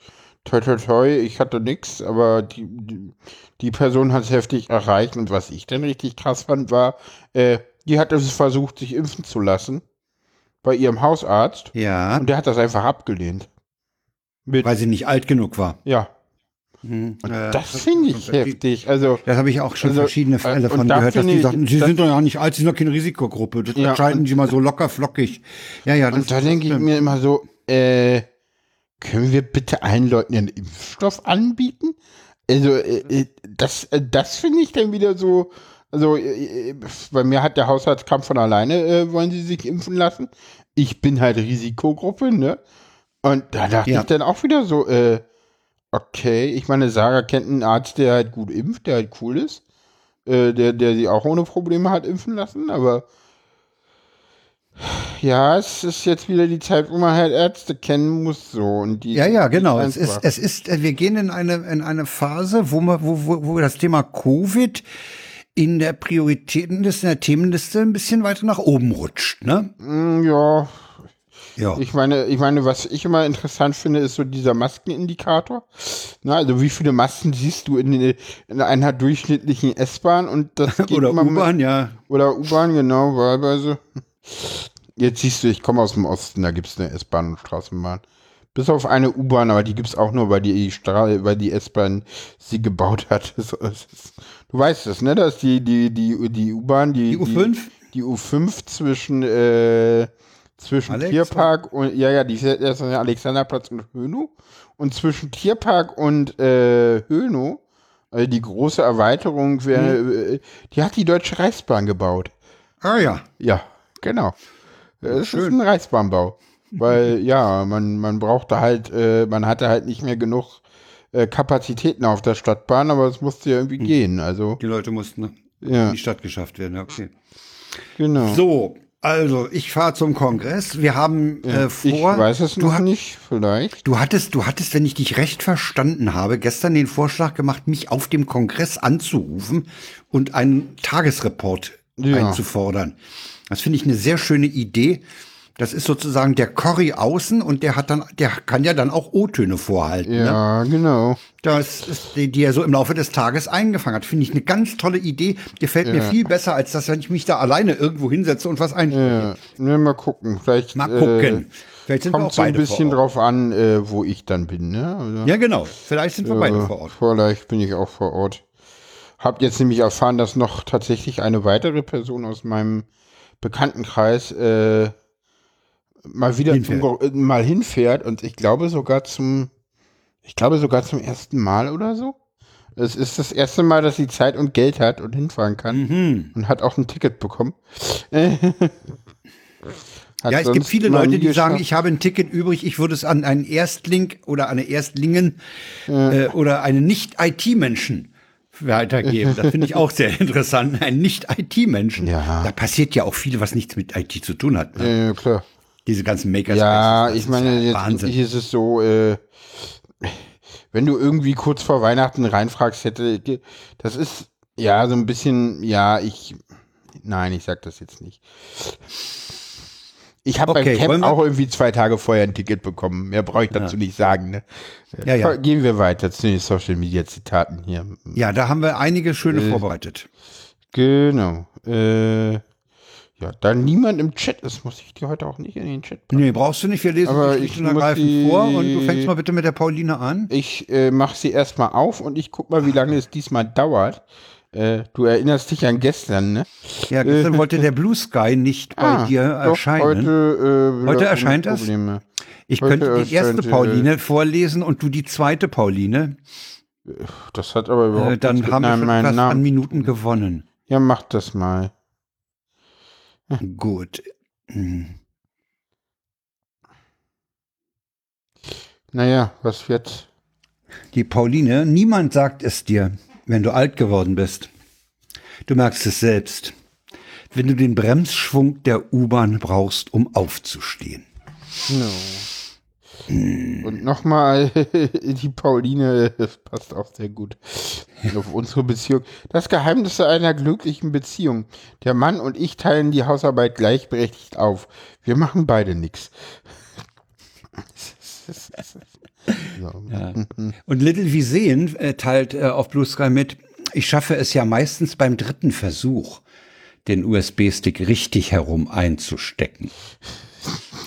toi toi toi, ich hatte nichts, aber die, die, die Person hat es heftig erreicht und was ich dann richtig krass fand, war, äh, die hat es versucht, sich impfen zu lassen bei ihrem Hausarzt. Ja. Und der hat das einfach abgelehnt. Mit Weil sie nicht alt genug war. Ja. Mhm. Äh, das finde ich heftig. Also, das habe ich auch schon also, verschiedene Fälle davon gehört, dass die sagten, sie sind doch ja nicht alt, sie sind doch keine Risikogruppe. Das ja, entscheiden sie mal so locker flockig. Ja, ja. und da denke ich mir immer so, äh, können wir bitte allen Leuten einen Impfstoff anbieten? Also, äh, äh das, äh, das finde ich dann wieder so, also äh, bei mir hat der Haushaltskampf von alleine, äh, wollen sie sich impfen lassen. Ich bin halt Risikogruppe, ne? Und da dachte ja. ich dann auch wieder so, äh, okay, ich meine, Sarah kennt einen Arzt, der halt gut impft, der halt cool ist, äh, der, der sie auch ohne Probleme hat impfen lassen, aber ja, es ist jetzt wieder die Zeit, wo man halt Ärzte kennen muss, so und die. Ja, ja, genau. Es ist, es ist, wir gehen in eine in eine Phase, wo man, wo, wo, wo das Thema Covid in der Prioritätenliste, in der Themenliste ein bisschen weiter nach oben rutscht, ne? Mm, ja, ja. Ich meine, ich meine, was ich immer interessant finde, ist so dieser Maskenindikator. Na, also wie viele Masken siehst du in, in einer durchschnittlichen S-Bahn und das geht oder U-Bahn, ja. Oder U-Bahn, genau, wahlweise. Jetzt siehst du, ich komme aus dem Osten, da gibt es eine S-Bahn und Straßenbahn. Bis auf eine U-Bahn, aber die gibt es auch nur, weil die, Stra weil die S-Bahn sie gebaut hat. du weißt es, ne? Das ist die, die, die, die U-Bahn, die, die U5? Die, die U5 zwischen, äh, zwischen Alex? Tierpark und, ja, ja, die ist Alexanderplatz und Hönow. Und zwischen Tierpark und äh, Hönow, also die große Erweiterung, wär, mhm. die hat die Deutsche Reichsbahn gebaut. Ah ja. Ja, genau. Es ist ein Reichsbahnbau. Weil, ja, man, man brauchte halt, äh, man hatte halt nicht mehr genug äh, Kapazitäten auf der Stadtbahn, aber es musste ja irgendwie hm. gehen. Also. Die Leute mussten ja. in die Stadt geschafft werden, okay. Genau. So, also ich fahre zum Kongress. Wir haben ja, äh, vor. Ich weiß es noch nicht, vielleicht. Du hattest, du hattest, wenn ich dich recht verstanden habe, gestern den Vorschlag gemacht, mich auf dem Kongress anzurufen und einen Tagesreport ja. einzufordern. Das finde ich eine sehr schöne Idee. Das ist sozusagen der Corrie außen und der hat dann, der kann ja dann auch O-Töne vorhalten. Ne? Ja, ne? genau. Das ist die, die er so im Laufe des Tages eingefangen hat. Finde ich eine ganz tolle Idee. Gefällt ja. mir viel besser, als dass wenn ich mich da alleine irgendwo hinsetze und was einspreche. Ja, ne, mal gucken. Vielleicht, mal gucken. Äh, Vielleicht sind kommt beide ein bisschen drauf an, äh, wo ich dann bin. Ne? Also, ja, genau. Vielleicht sind wir äh, beide vor Ort. Vielleicht bin ich auch vor Ort. Hab jetzt nämlich erfahren, dass noch tatsächlich eine weitere Person aus meinem Bekanntenkreis äh, mal wieder hinfährt. Zum, äh, mal hinfährt und ich glaube sogar zum, ich glaube sogar zum ersten Mal oder so. Es ist das erste Mal, dass sie Zeit und Geld hat und hinfahren kann mhm. und hat auch ein Ticket bekommen. ja, es gibt viele Leute, die sagen, ich habe ein Ticket übrig, ich würde es an einen Erstling oder eine Erstlingen ja. äh, oder einen Nicht-IT-Menschen weitergeben. Das finde ich auch sehr interessant. Ein Nicht-IT-Menschen. Ja. Da passiert ja auch viel, was nichts mit IT zu tun hat. Ne? Ja, klar. Diese ganzen Maker. Ja, ich meine, jetzt ist es so, äh, wenn du irgendwie kurz vor Weihnachten reinfragst, hätte, das ist ja so ein bisschen, ja, ich, nein, ich sag das jetzt nicht. Ich habe okay, beim Camp auch irgendwie zwei Tage vorher ein Ticket bekommen. Mehr brauche ich dazu ja. nicht sagen. Ne? Ja, ja. Gehen wir weiter zu den Social Media Zitaten hier. Ja, da haben wir einige schöne äh, vorbereitet. Genau. Äh, ja, da niemand im Chat ist, muss ich dir heute auch nicht in den Chat packen. Nee, brauchst du nicht. Wir lesen Aber ich und ergreifend vor und du fängst mal bitte mit der Pauline an. Ich äh, mache sie erstmal auf und ich guck mal, wie lange es diesmal dauert. Äh, du erinnerst dich an gestern, ne? Ja, gestern äh, wollte der Blue Sky nicht bei ah, dir erscheinen. Heute, äh, heute erscheint das. Ich heute könnte die erste Pauline äh, vorlesen und du die zweite Pauline. Das hat aber überhaupt äh, Dann haben wir schon fast Namen. an Minuten gewonnen. Ja, mach das mal. Gut. Hm. Naja, was jetzt? Die Pauline, niemand sagt es dir wenn du alt geworden bist. Du merkst es selbst, wenn du den Bremsschwung der U-Bahn brauchst, um aufzustehen. No. Und nochmal, die Pauline, das passt auch sehr gut auf unsere Beziehung. Das Geheimnis einer glücklichen Beziehung. Der Mann und ich teilen die Hausarbeit gleichberechtigt auf. Wir machen beide nichts. Ja. Und Little wie sehen äh, teilt äh, auf Blue Sky mit, ich schaffe es ja meistens beim dritten Versuch, den USB-Stick richtig herum einzustecken.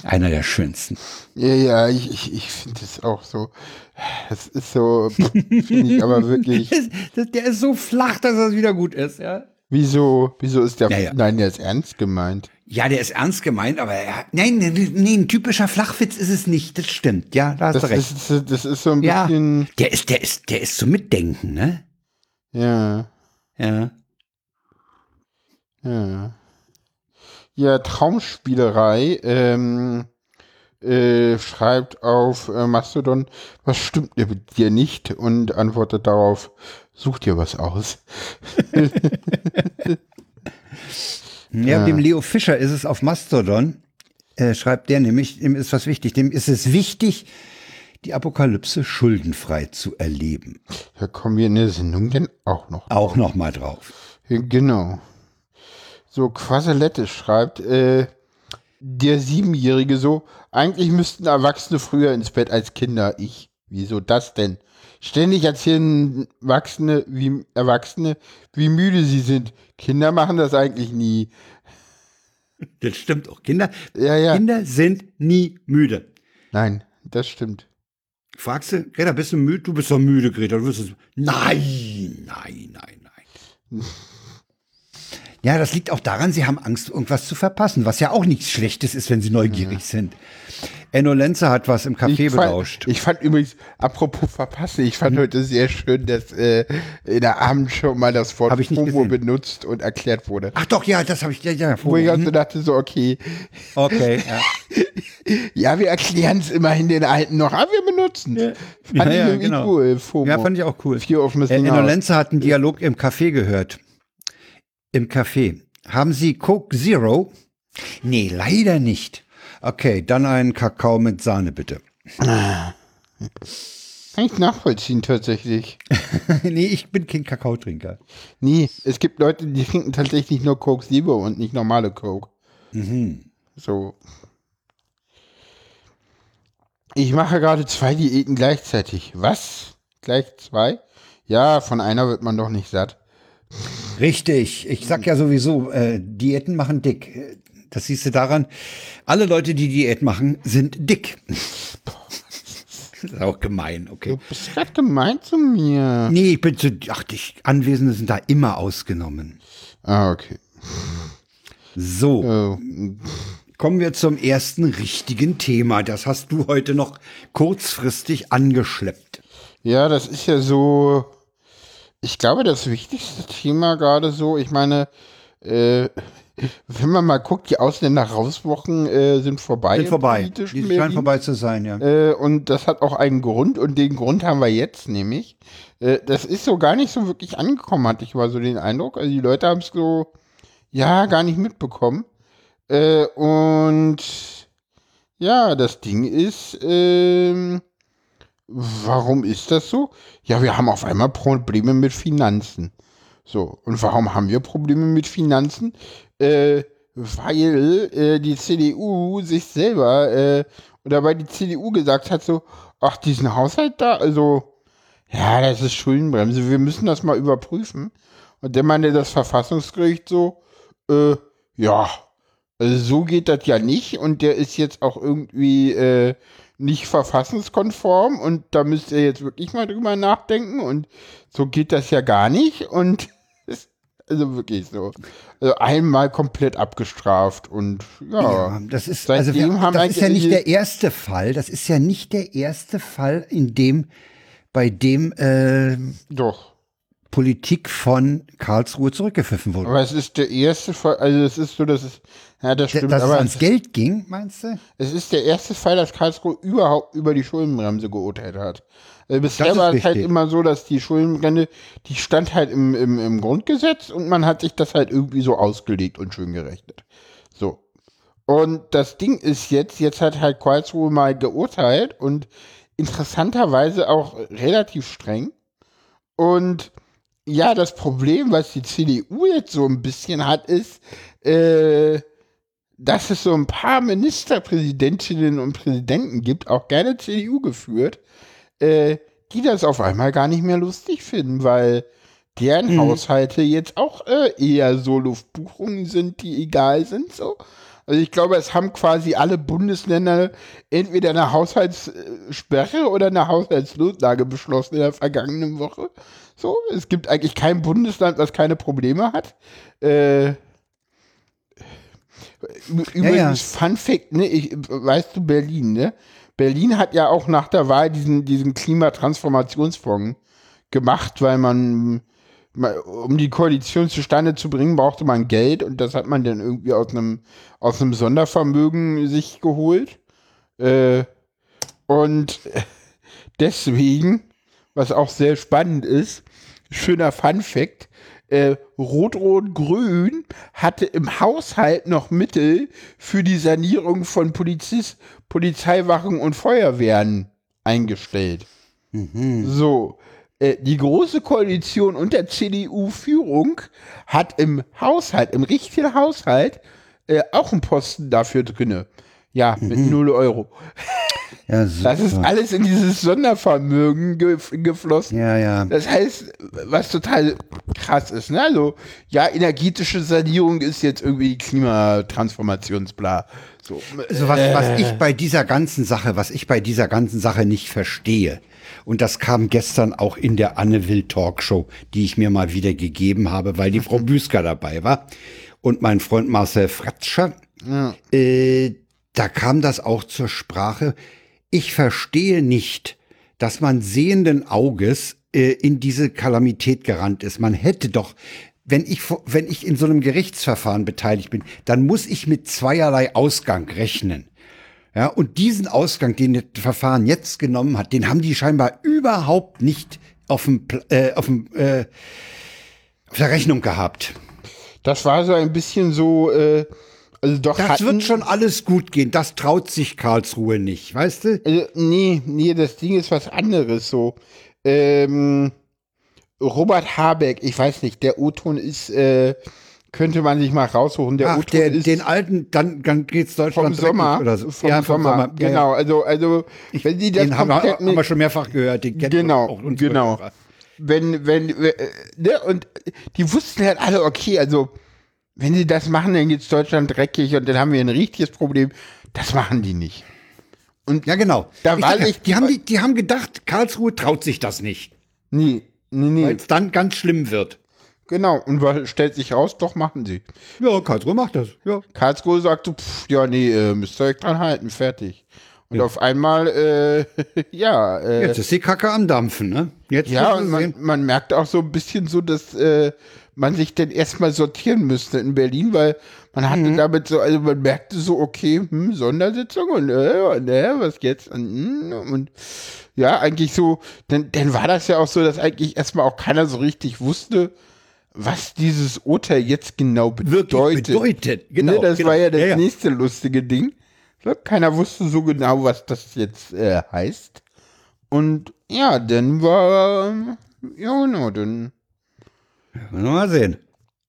Einer der schönsten. Ja, ja, ich, ich, ich finde es auch so. Es ist so, finde ich aber wirklich. der ist so flach, dass das wieder gut ist, ja. Wieso? Wieso ist der? Ja, ja. Nein, der ist ernst gemeint. Ja, der ist ernst gemeint, aber er, nein, nee, ein typischer Flachwitz ist es nicht. Das stimmt. Ja, da hast das du recht. Ist, das ist so ein ja, bisschen. Der ist, der ist, der ist zum Mitdenken, ne? Ja. Ja. Ja. Ja, Traumspielerei ähm, äh, schreibt auf äh, Mastodon, was stimmt mit dir nicht? Und antwortet darauf, such dir was aus. ja, dem Leo Fischer ist es auf Mastodon, äh, schreibt der nämlich, dem ist was wichtig, dem ist es wichtig, die Apokalypse schuldenfrei zu erleben. Da kommen wir in der Sendung denn auch noch drauf. Auch noch mal drauf. Genau. So, Quaselette schreibt, äh, der Siebenjährige so, eigentlich müssten Erwachsene früher ins Bett als Kinder. Ich, wieso das denn? Ständig erzählen Erwachsene wie, Erwachsene, wie müde sie sind. Kinder machen das eigentlich nie. Das stimmt auch. Kinder, Ja, ja. Kinder sind nie müde. Nein, das stimmt. Fragst du, Greta, bist du müde? Du bist doch müde, Greta. Du wirst es. Nein, nein, nein, nein. Ja, das liegt auch daran, sie haben Angst, irgendwas zu verpassen, was ja auch nichts Schlechtes ist, wenn sie neugierig sind. Enno Lenze hat was im Café Ich belauscht. fand, ich fand übrigens, apropos verpasse, ich fand heute sehr schön, dass äh, in der Abendshow mal das Wort FOMO gesehen. benutzt und erklärt wurde. Ach doch, ja, das habe ich, ja, ja, Wo ich also dachte so, okay, Okay, ja. ja, wir erklären es immerhin den Alten noch, aber wir benutzen es. Fand Ja, ich ja, irgendwie genau. cool, FOMO. Ja, fand ich auch cool. Fear of Äh, Missing Enno Out. Lenze hat einen Dialog im Café gehört. Im Café. Haben Sie Coke Zero? Nee, leider nicht. Okay, dann einen Kakao mit Sahne, bitte. Kann ich nachvollziehen tatsächlich. nee, ich bin kein Kakaotrinker. Nee, es gibt Leute, die trinken tatsächlich nur Coke Zero und nicht normale Coke. Mhm. So. Ich mache gerade zwei Diäten gleichzeitig. Was? Gleich zwei? Ja, von einer wird man doch nicht satt. Richtig. Ich sag ja sowieso, äh, Diäten machen dick. Das siehst du daran. Alle Leute, die Diät machen, sind dick. Das ist auch gemein, okay. Du bist grad gemein zu mir. Nee, ich bin zu, ach, die Anwesende sind da immer ausgenommen. Ah, okay. So. Oh, Kommen wir zum ersten richtigen Thema. Das hast du heute noch kurzfristig angeschleppt. Ja, das ist ja so. Ich glaube, das wichtigste Thema gerade so, ich meine, äh, wenn man mal guckt, die Ausländer-Rauswochen äh, sind vorbei. Sind vorbei. Die scheinen vorbei zu sein, ja. Äh, und das hat auch einen Grund und den Grund haben wir jetzt nämlich. Äh, das ist so gar nicht so wirklich angekommen, hatte ich mal so den Eindruck. Also die Leute haben es so, ja, gar nicht mitbekommen. Äh, und ja, das Ding ist, ähm, warum ist das so? Ja, wir haben auf einmal Probleme mit Finanzen. So, und warum haben wir Probleme mit Finanzen? Äh, weil äh, die CDU sich selber, äh, oder weil die CDU gesagt hat, so, ach, diesen Haushalt da, also, ja, das ist Schuldenbremse, wir müssen das mal überprüfen. Und dann meinte das Verfassungsgericht so, äh, ja, also so geht das ja nicht und der ist jetzt auch irgendwie äh, nicht verfassungskonform und da müsst ihr jetzt wirklich mal drüber nachdenken und so geht das ja gar nicht und also wirklich so. Also einmal komplett abgestraft und ja. Ja, das ist, also wir, haben das ist ja nicht der erste Fall. Das ist ja nicht der erste Fall, in dem, bei dem äh, Doch. Politik von Karlsruhe zurückgepfiffen wurde. Aber es ist der erste Fall, also es ist so, dass es, ja, das stimmt, Dass es aber ans es, Geld ging, meinst du? es ist der erste Fall, dass Karlsruhe überhaupt über die Schuldenbremse geurteilt hat. Also bisher war es halt richtig. immer so, dass die Schuldenbremse, die stand halt im, im, im Grundgesetz und man hat sich das halt irgendwie so ausgelegt und schön gerechnet. So. Und das Ding ist jetzt, jetzt hat halt Karlsruhe mal geurteilt und interessanterweise auch relativ streng. Und ja, das Problem, was die CDU jetzt so ein bisschen hat, ist, äh, dass es so ein paar Ministerpräsidentinnen und Präsidenten gibt, auch gerne CDU geführt, äh, die das auf einmal gar nicht mehr lustig finden, weil deren Haushalte jetzt auch äh, eher so Luftbuchungen sind, die egal sind so. Also ich glaube, es haben quasi alle Bundesländer entweder eine Haushaltssperre oder eine Haushaltsnotlage beschlossen in der vergangenen Woche. So, es gibt eigentlich kein Bundesland, was keine Probleme hat. Äh, Übrigens, ja. Fun Fact, ne, ich, weißt du, Berlin, ne? Berlin hat ja auch nach der Wahl diesen, diesen Klimatransformationsfonds gemacht, weil man, ma- um die Koalition zustande zu bringen, brauchte man Geld und das hat man dann irgendwie aus einem, aus einem Sondervermögen sich geholt. Äh, und deswegen, was auch sehr spannend ist, schöner Fun Fact, äh, Rot-Rot-Grün hatte im Haushalt noch Mittel für die Sanierung von Polizist, Polizeiwachen und Feuerwehren eingestellt. So, äh, die große Koalition unter CDU-Führung hat im Haushalt, im richtigen Haushalt, äh, auch einen Posten dafür drinne. Ja, mit 0 Euro. Ja, das ist alles in dieses Sondervermögen ge geflossen. Ja, ja. Das heißt, was total krass ist, ne? Also, ja, energetische Sanierung ist jetzt irgendwie Klimatransformationsbla. So. Also was, äh. was ich bei dieser ganzen Sache, was ich bei dieser ganzen Sache nicht verstehe, und das kam gestern auch in der Anne Will Talkshow, die ich mir mal wieder gegeben habe, weil die Frau Büsker dabei war und mein Freund Marcel Fratscher. Ja. Äh, da kam das auch zur Sprache. Ich verstehe nicht, dass man sehenden Auges äh, in diese Kalamität gerannt ist. Man hätte doch wenn ich, wenn ich in so einem Gerichtsverfahren beteiligt bin, dann muss ich mit zweierlei Ausgang rechnen. Ja, und diesen Ausgang, den das Verfahren jetzt genommen hat, den haben die scheinbar überhaupt nicht auf dem, äh, auf dem, äh, auf der Rechnung gehabt. Das war so ein bisschen so, äh, also doch das hatten, wird schon alles gut gehen. Das traut sich Karlsruhe nicht, weißt du? Also, nee, nee, das Ding ist was anderes so. Ähm, Robert Habeck, ich weiß nicht, der O-Ton ist, äh, könnte man sich mal raussuchen. Der Ach, der, ist den alten, dann, dann geht's Deutschland vom Sommer oder so. Vom, ja, vom Sommer. Sommer. Genau, also, also, ich, wenn die das den haben wir, haben wir schon mehrfach gehört. Den genau, genau. Wenn, wenn, äh, ne, und die wussten halt alle, okay, also, wenn sie das machen, dann geht's Deutschland dreckig und dann haben wir ein richtiges Problem. Das machen die nicht. Und ja, genau. Da war ich, die, haben, die, die haben gedacht, Karlsruhe traut sich das nicht. Nee, nee, nee. Weil es dann ganz schlimm wird. Genau, und weil stellt sich raus, doch machen sie. Ja, Karlsruhe macht das. Ja. Karlsruhe sagt so, pff, ja, nee, äh, müsst ihr euch dran halten, fertig. Und ja. auf einmal, äh, ja. Äh, Jetzt ist die Kacke am Dampfen, ne? Jetzt ja, und man, man, merkt auch so ein bisschen so, dass äh, man sich denn erstmal sortieren müsste in Berlin, weil man hatte mhm. damit so, also man merkte so, okay, hm, Sondersitzung und äh, äh, was jetzt? Und, hm, und ja, eigentlich so, denn, denn war das ja auch so, dass eigentlich erstmal auch keiner so richtig wusste, was dieses Urteil jetzt genau bedeutet. Wirklich bedeutet, genau. Ne, das genau. war ja das ja, ja. nächste lustige Ding. Keiner wusste so genau, was das jetzt äh, heißt. Und ja, dann war, ja genau, dann. Ja, mal sehen.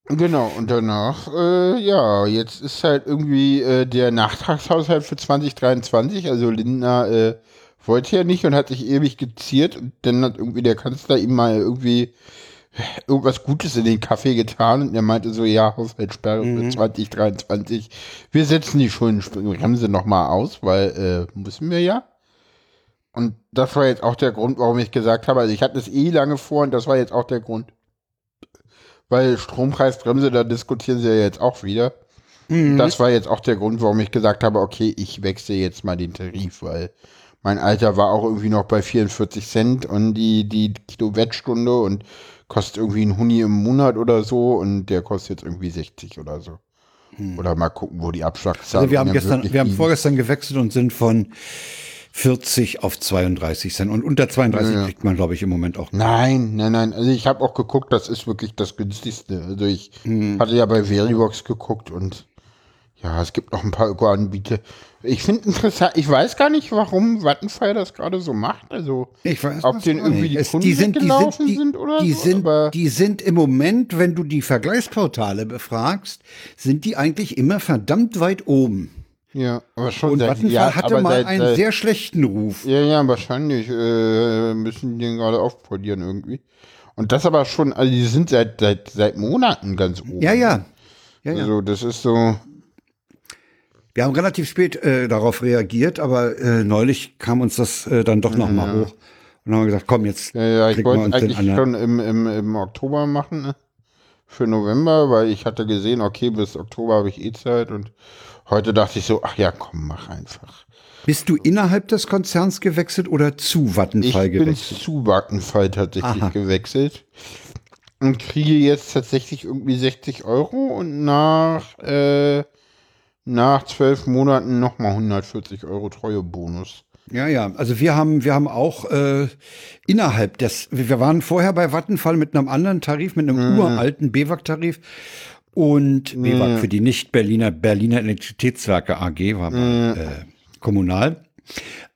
Genau, und danach, äh, ja, jetzt ist halt irgendwie äh, der Nachtragshaushalt für 2023, also Lindner äh, wollte ja nicht und hat sich ewig geziert und dann hat irgendwie der Kanzler ihm mal irgendwie irgendwas Gutes in den Kaffee getan und er meinte so, ja, Haushaltssperre mhm. für 2023. Wir setzen die Schuldenbremse nochmal aus, weil äh, müssen wir ja. Und das war jetzt auch der Grund, warum ich gesagt habe, also ich hatte es eh lange vor und das war jetzt auch der Grund. Weil Strompreisbremse, da diskutieren sie ja jetzt auch wieder. Mhm. Das war jetzt auch der Grund, warum ich gesagt habe, okay, ich wechsle jetzt mal den Tarif, weil mein Alter war auch irgendwie noch bei 44 Cent und die, die Kilowattstunde und kostet irgendwie ein Huni im Monat oder so und der kostet jetzt irgendwie 60 oder so. Hm. Oder mal gucken, wo die Abschlagszahlen also wir haben gestern, wir haben vorgestern gewechselt und sind von 40 auf 32 Cent. Und unter 32 ja. kriegt man, glaube ich, im Moment auch. Nein, nein, nein. Also ich habe auch geguckt, das ist wirklich das günstigste. Also ich hm. hatte ja bei Veribox geguckt und ja, es gibt noch ein paar Öko-Anbieter. Ich finde interessant, ich weiß gar nicht, warum Vattenfall das gerade so macht. Also, ich weiß, ob denen irgendwie die Kunden die sind, gelaufen die sind, die, sind oder die so. Sind, die sind im Moment, wenn du die Vergleichsportale befragst, sind die eigentlich immer verdammt weit oben. Ja, aber schon Und seit, Vattenfall ja, hatte mal seit, einen seit, sehr schlechten Ruf. Ja, ja, wahrscheinlich äh, müssen die den gerade aufpolieren irgendwie. Und das aber schon, also die sind seit, seit, seit Monaten ganz oben. Ja, ja. ja, ja. Also das ist so. Wir haben relativ spät äh, darauf reagiert, aber äh, neulich kam uns das äh, dann doch nochmal ja. hoch. Und haben gesagt, komm, jetzt. Ja, ja ich wollte eigentlich schon im, im, im Oktober machen, ne? für November, weil ich hatte gesehen, okay, bis Oktober habe ich eh Zeit und heute dachte ich so, ach ja, komm, mach einfach. Bist du innerhalb des Konzerns gewechselt oder zu Vattenfall gewechselt? Ich bin zu Vattenfall tatsächlich Aha. gewechselt und kriege jetzt tatsächlich irgendwie 60 Euro und nach äh, nach zwölf Monaten nochmal 140 Euro Treuebonus. Ja, ja. Also wir haben, wir haben auch äh, innerhalb des, wir waren vorher bei Vattenfall mit einem anderen Tarif, mit einem mhm. uralten BEWAG-Tarif. Und mhm. BEWAG für die Nicht-Berliner Berliner Elektrizitätswerke AG war mal mhm. äh, kommunal.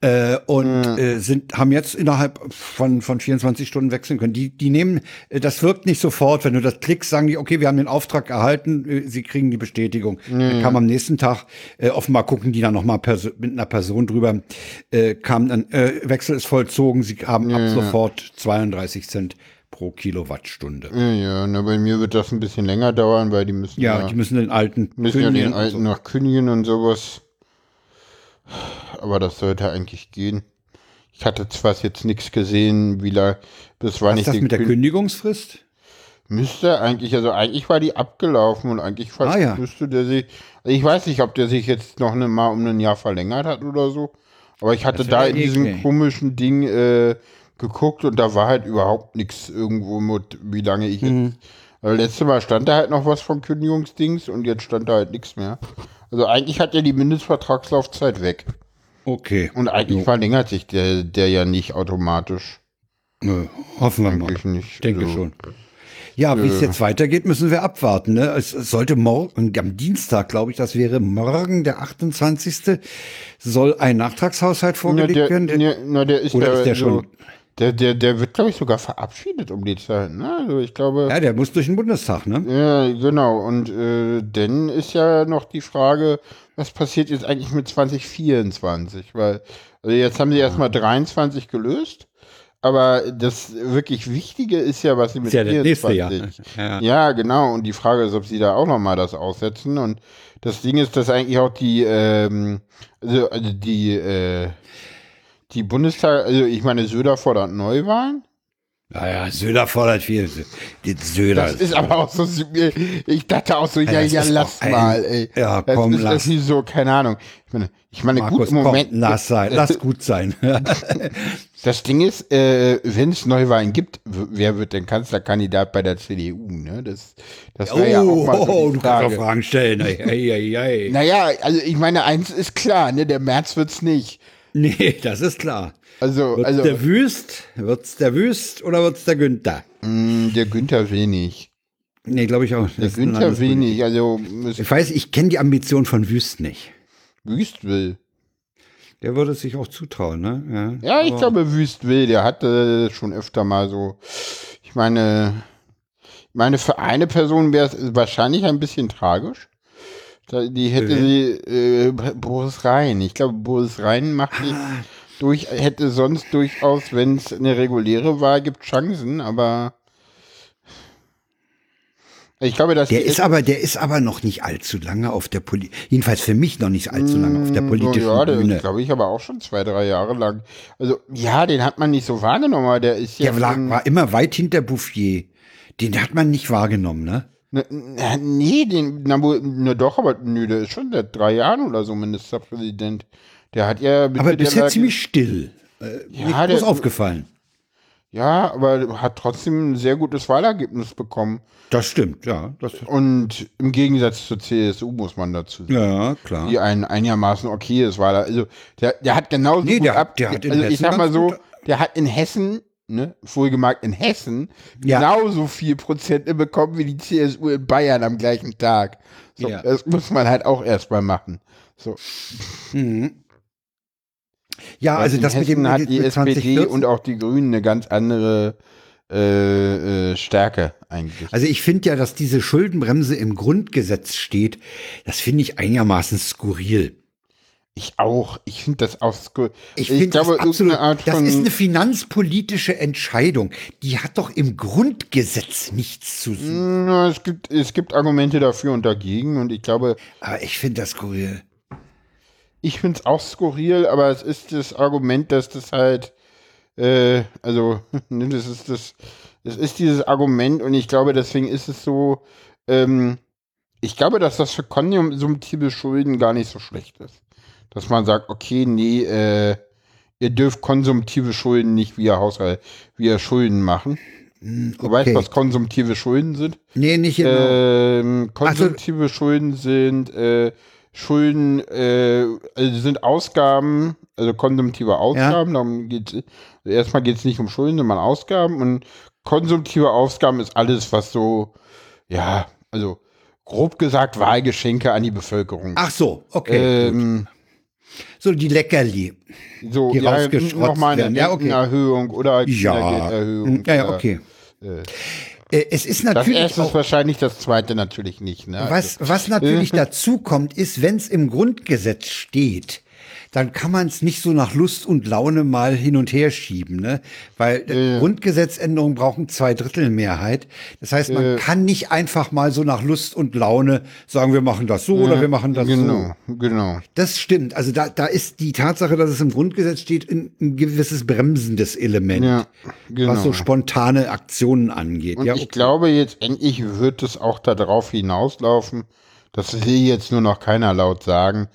Äh, und mhm. äh, sind, haben jetzt innerhalb von, von 24 Stunden wechseln können. Die, die nehmen, äh, das wirkt nicht sofort. Wenn du das klickst, sagen die, okay, wir haben den Auftrag erhalten, äh, sie kriegen die Bestätigung. Dann kam am nächsten Tag, äh, offenbar gucken die dann nochmal mit einer Person drüber, äh, kam dann, äh, Wechsel ist vollzogen, sie haben ja. ab sofort 32 Cent pro Kilowattstunde. Ja, ja, na, bei mir wird das ein bisschen länger dauern, weil die müssen ja, ja die müssen den alten müssen ja den alten so. noch kündigen und sowas. Aber das sollte eigentlich gehen. Ich hatte zwar jetzt nichts gesehen, wie la, das war Was nicht ist das mit der Kündigungsfrist? Müsste eigentlich, also eigentlich war die abgelaufen und eigentlich fast ah, ja. müsste der sich, ich weiß nicht, ob der sich jetzt noch ne, mal um ein Jahr verlängert hat oder so, aber ich hatte da in diesem komischen Ding äh, geguckt und da war halt überhaupt nichts irgendwo mit, wie lange ich mhm. jetzt. Also letztes Mal stand da halt noch was von Kündigungsdings und jetzt stand da halt nichts mehr. Also eigentlich hat ja die Mindestvertragslaufzeit weg. Okay. Und eigentlich jo. verlängert sich der, der ja nicht automatisch. Nö, hoffen wir eigentlich mal. Nicht. Ich denke so. schon. Ja, wie es jetzt weitergeht, müssen wir abwarten. Ne? Es sollte morgen, am Dienstag, glaube ich, das wäre morgen, der 28. soll ein Nachtragshaushalt vorgelegt na, der, werden. Der, na, der ist Oder der, ist der schon? Der, der, der wird, glaube ich, sogar verabschiedet um die Zeit. Ne? Also ich glaube. Ja, der muss durch den Bundestag, ne? Ja, genau. Und äh, dann ist ja noch die Frage, was passiert jetzt eigentlich mit 2024? Weil, also jetzt haben sie erstmal 23 gelöst. Aber das wirklich Wichtige ist ja, was sie mit ist ja 24. Jahr. Ja. ja, genau. Und die Frage ist, ob sie da auch nochmal das aussetzen. Und das Ding ist, dass eigentlich auch die, ähm, also, also die, äh, die Bundestag, also ich meine, Söder fordert Neuwahlen. Naja, Söder fordert viel. Söder. Das ist aber auch so, ich dachte auch so, ja, ja, lass mal, ey. Ja, komm, das ist, lass. Das ist so, keine Ahnung. Ich meine, ich meine Markus, gut, im Moment. Komm, lass sein, lass gut sein. das Ding ist, äh, wenn es Neuwahlen gibt, wer wird denn Kanzlerkandidat bei der CDU, ne? Das, das oh, ja auch mal so oh, du kannst auch Fragen stellen. Ei, ei, ei. Naja, also ich meine, eins ist klar, ne? Der März wird's nicht. Nee, das ist klar. Also, wird's also. der Wüst? Wird's der Wüst oder wird's der Günther? Mm, der Günther wenig. Nee, glaube ich auch. Der Günther wenig. Also, ich weiß, ich kenne die Ambition von Wüst nicht. Wüst will. Der würde es sich auch zutrauen, ne? Ja, ja ich glaube, Wüst will. Der hatte schon öfter mal so. Ich meine, ich meine, für eine Person wäre es wahrscheinlich ein bisschen tragisch. Die hätte äh. sie äh, Boris Rhein. Ich glaube, Boris Rhein macht nicht ah. durch, hätte sonst durchaus, wenn es eine reguläre Wahl gibt, Chancen, aber ich glaube, dass der ist aber, der ist aber noch nicht allzu lange auf der Politik, jedenfalls für mich noch nicht allzu lange auf der mm, politischen ja, Bühne. Ja, glaube ich, aber auch schon zwei, drei Jahre lang. Also ja, den hat man nicht so wahrgenommen, aber der ist ja. Der war, war immer weit hinter Bouffier. Den hat man nicht wahrgenommen, ne? Ne, nee, den, na, ne, doch, aber nö, der ist schon seit drei Jahren oder so Ministerpräsident. Der hat ja. Aber bisher Lage, ziemlich still. Äh, ja, der, aufgefallen. Ja, aber hat trotzdem ein sehr gutes Wahlergebnis bekommen. Das stimmt, ja. Das Und im Gegensatz zur CSU muss man dazu sagen. Ja, klar. Die ein einigermaßen okayes Wahler. Also der, der hat genauso nee, gut der, ab. Der hat in also Hessen ich sag mal so, der hat in Hessen ne, wohlgemerkt in Hessen, ja. genauso viel Prozente bekommen wie die CSU in Bayern am gleichen Tag. So, ja. Das muss man halt auch erstmal machen. So. Mhm. Ja, Weil also das Hessen mit dem hat die SPD und auch die Grünen eine ganz andere äh, äh, Stärke eigentlich. Also ich finde ja, dass diese Schuldenbremse im Grundgesetz steht, das finde ich einigermaßen skurril. Ich auch. Ich finde das auch. Ich, ich glaube, das absolut. das ist eine finanzpolitische Entscheidung. Die hat doch im Grundgesetz nichts zu suchen. Na, es gibt es gibt Argumente dafür und dagegen und ich glaube. Aber ich finde das skurril. Ich finde es auch skurril, aber es ist das Argument, dass das halt, äh, also ne, das ist das, es ist dieses Argument und ich glaube, deswegen ist es so. Ähm, ich glaube, dass das für konsumtive Schulden gar nicht so schlecht ist dass man sagt, okay, nee, äh, ihr dürft konsumtive Schulden nicht via Haushalt, via Schulden machen. Okay. Du weißt, was konsumtive Schulden sind? Nee, nicht genau. Ähm, konsumtive also, Schulden sind äh, Schulden, äh, also sind Ausgaben, also konsumtive Ausgaben, ja. darum geht's, also erstmal geht es nicht um Schulden, sondern Ausgaben und konsumtive Ausgaben ist alles, was so, ja, also grob gesagt Wahlgeschenke an die Bevölkerung. Ach so, okay. Ähm, So die Leckerli. So, die ja, rausgeschrotzt nochmal eine werden. Ja, okay. Erhöhung oder Ja, Kindergelderhöhung. ja, ja, oder- okay. Äh, es ist Das natürlich erste ist auch, wahrscheinlich, das zweite natürlich nicht. Ne? was, Also, was natürlich dazu kommt, ist, wenn es im Grundgesetz steht, dann kann man es nicht so nach Lust und Laune mal hin und her schieben, ne? Weil äh, Grundgesetzänderungen brauchen zwei Drittel Mehrheit. Das heißt, man kann nicht einfach mal so nach Lust und Laune sagen, wir machen das so oder wir machen das so. genau, genau. Das stimmt. Also da, da ist die Tatsache, dass es im Grundgesetz steht, ein, ein gewisses bremsendes Element, Ja, genau. was so spontane Aktionen angeht. Und ja, ich okay. glaube, jetzt endlich wird es auch darauf hinauslaufen, das will jetzt nur noch keiner laut sagen,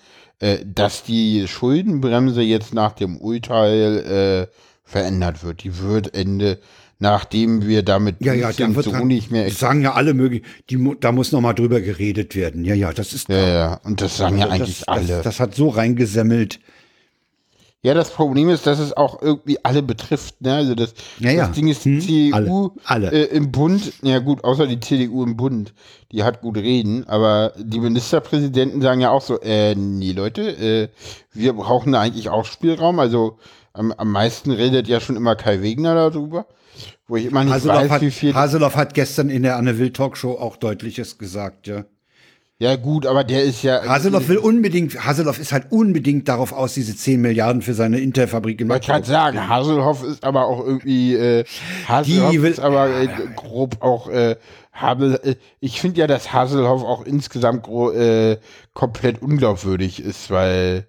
äh, dass die Schuldenbremse jetzt nach dem Urteil äh, verändert wird. Die wird Ende, nachdem wir damit ja, ja, da wird so dran- nicht mehr. das sagen ja alle möglich. Die, da muss noch mal drüber geredet werden. Ja, ja, das ist Ja, ja, und das sagen ja das, eigentlich das, alle. Das, das hat so reingesemmelt. Ja, das Problem ist, dass es auch irgendwie alle betrifft. Ne? Also das, Ja, ja. das Ding ist, die Hm, CDU alle, alle. Äh, im Bund, ja gut, außer die CDU im Bund, die hat gut reden, aber die Ministerpräsidenten sagen ja auch so, äh, nee Leute, äh, wir brauchen da eigentlich auch Spielraum. Also am, am meisten redet ja schon immer Kai Wegner darüber, wo ich immer nicht Haseloff weiß, hat, wie viel. Haseloff hat gestern in der Anne Will Talkshow auch deutliches gesagt, ja. Ja gut, aber der ist ja. Haseloff will unbedingt, Haseloff ist halt unbedingt darauf aus, diese 10 Milliarden für seine Interfabrik in Ich wollte gerade sagen, Haselhoff ist aber auch irgendwie, äh, Haselhoff Die will- ist aber äh, grob auch, äh, Habel, äh, ich finde ja, dass Haselhoff auch insgesamt äh, komplett unglaubwürdig ist, weil,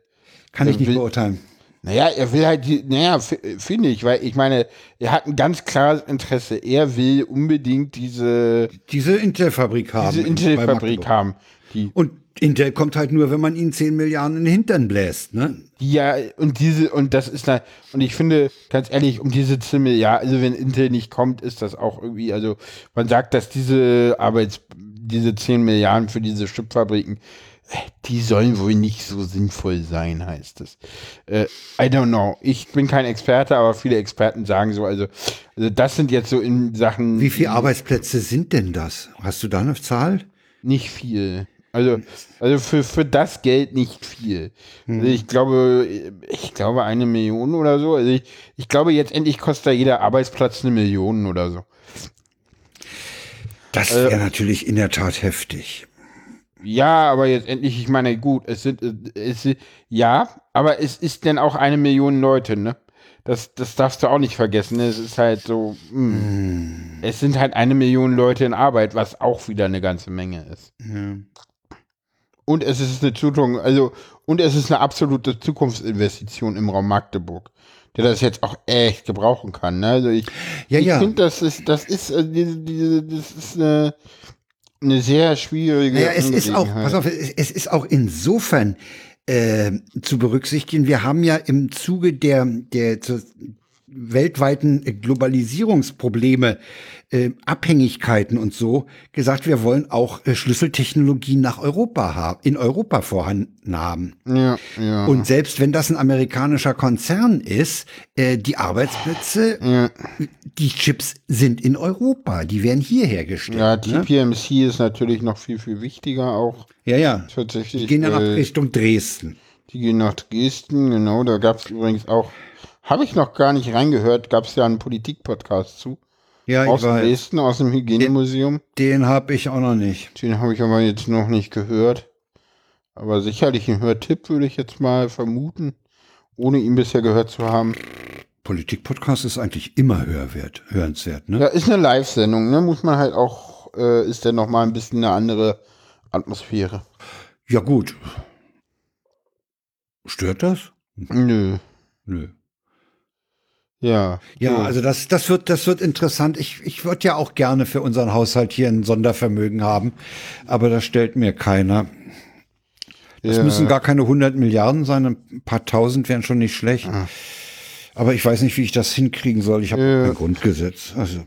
Kann ich nicht will- beurteilen. naja, er will halt, die, naja, finde ich, weil ich meine, er hat ein ganz klares Interesse. Er will unbedingt diese, Diese Intel-Fabrik haben. diese Intel-Fabrik haben. Die, Und Intel kommt halt nur, wenn man ihnen 10 Milliarden in den Hintern bläst, ne? ja, und diese, und das ist da, und ich finde, ganz ehrlich, um diese 10 Milliarden, also wenn Intel nicht kommt, ist das auch irgendwie, also man sagt, dass diese Arbeits, diese 10 Milliarden für diese Chipfabriken, äh, die sollen wohl nicht so sinnvoll sein, heißt es. Äh, I don't know. Ich bin kein Experte, aber viele Experten sagen so, also, also das sind jetzt so in Sachen. Wie viele Arbeitsplätze sind denn das? Hast du da eine Zahl? Nicht viel. Also, also für, für das Geld nicht viel. Also ich glaube, ich glaube eine Million oder so. Also ich, ich glaube, jetzt endlich kostet da jeder Arbeitsplatz eine Million oder so. Das Äh, wäre natürlich in der Tat heftig. Ja, aber jetzt endlich, ich meine, gut, es sind, es, ja, aber es ist denn auch eine Million Leute, ne? Das, das darfst du auch nicht vergessen. Es ist halt so, mh. es sind halt eine Million Leute in Arbeit, was auch wieder eine ganze Menge ist. Und es ist eine Zukunft, also, und es ist eine absolute Zukunftsinvestition im Raum Magdeburg, der das jetzt auch echt gebrauchen kann. Ne? Also ich, Ja, ich ja. finde, das ist, das ist, äh, diese, diese, das ist eine, eine sehr schwierige Naja, es ist auch, pass auf, es, ist auch insofern äh, zu berücksichtigen. Wir haben ja im Zuge der, der weltweiten Globalisierungsprobleme, äh, Abhängigkeiten und so gesagt, wir wollen auch äh, Schlüsseltechnologien nach Europa haben, in Europa vorhanden haben. Ja, ja. Und selbst wenn das ein amerikanischer Konzern ist, äh, die Arbeitsplätze, ja, die Chips sind in Europa, die werden hier hergestellt. ja, ne? TPMC ist natürlich noch viel, viel wichtiger auch. ja, ja. Tatsächlich. Die gehen ja nach äh, Richtung Dresden. Die gehen nach Dresden, genau. Da gab es übrigens auch, habe ich noch gar nicht reingehört, gab es ja einen Politik-Podcast zu. Ja, Aus. Dresden, aus dem Hygienemuseum. Den habe ich auch noch nicht. Den habe ich aber jetzt noch nicht gehört. Aber sicherlich ein Hörtipp würde ich jetzt mal vermuten, ohne ihn bisher gehört zu haben. Politik-Podcast ist eigentlich immer hörwert, hörenswert, ne? Ja, ist eine Live-Sendung, ne? Muss man halt auch, äh, ist dann nochmal ein bisschen eine andere Atmosphäre. Ja, gut. Stört das? Nö. Nö. Ja. Ja, so. also das, das wird, das wird interessant. Ich, ich würde ja auch gerne für unseren Haushalt hier ein Sondervermögen haben, aber das stellt mir keiner. Das ja. müssen gar keine 100 Milliarden sein, ein paar Tausend wären schon nicht schlecht. Aber ich weiß nicht, wie ich das hinkriegen soll. Ich habe Ja. kein Grundgesetz. Also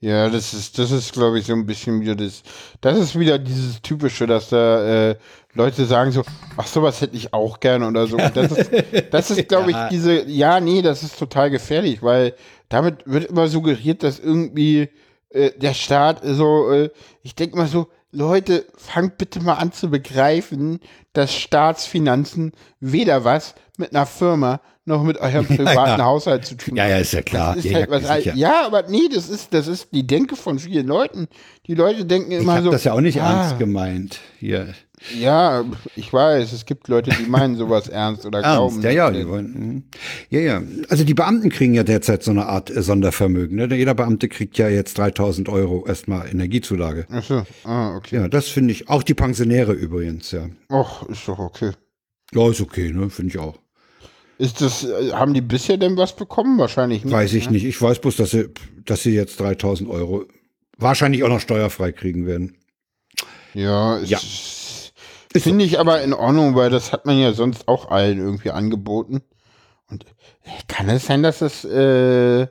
Ja, das ist, das ist, glaube ich, so ein bisschen wieder das. Das ist wieder dieses typische, dass da äh, Leute sagen so, ach sowas hätte ich auch gerne oder so. Und das ist, das ist, glaube ich, diese. Ja, nee, das ist total gefährlich, weil damit wird immer suggeriert, dass irgendwie äh, der Staat so. Äh, ich denke mal so, Leute, fangt bitte mal an zu begreifen, dass Staatsfinanzen weder was mit einer Firma noch mit eurem privaten ja. Haushalt zu tun Ja, ja, ist ja klar. Ist ja, halt was, sicher. ja, aber nee, das ist, das ist die Denke von vielen Leuten. Die Leute denken ich immer habe so. das ja auch nicht ah, ernst gemeint. Hier. Ja, ich weiß, es gibt Leute, die meinen sowas ernst oder glauben. Ernst, ja, ja, das. die wollen, mhm. ja, ja. Also die Beamten kriegen ja derzeit so eine Art äh, Sondervermögen. Ne? Jeder Beamte kriegt ja jetzt 3000 Euro erstmal Energiezulage. Ach so, ah, okay. Ja, das finde ich. Auch die Pensionäre übrigens, ja. Och, ist doch okay. Ja, ist okay, ne? Finde ich auch. Ist das, äh, haben die bisher denn was bekommen? Wahrscheinlich nicht. Weiß ich ne? nicht. Ich weiß bloß, dass sie, dass sie jetzt 3000 Euro wahrscheinlich auch noch steuerfrei kriegen werden. Ja, ist, Ja. Finde ich aber in Ordnung, weil das hat man ja sonst auch allen irgendwie angeboten. Und äh, kann es sein, dass das, äh,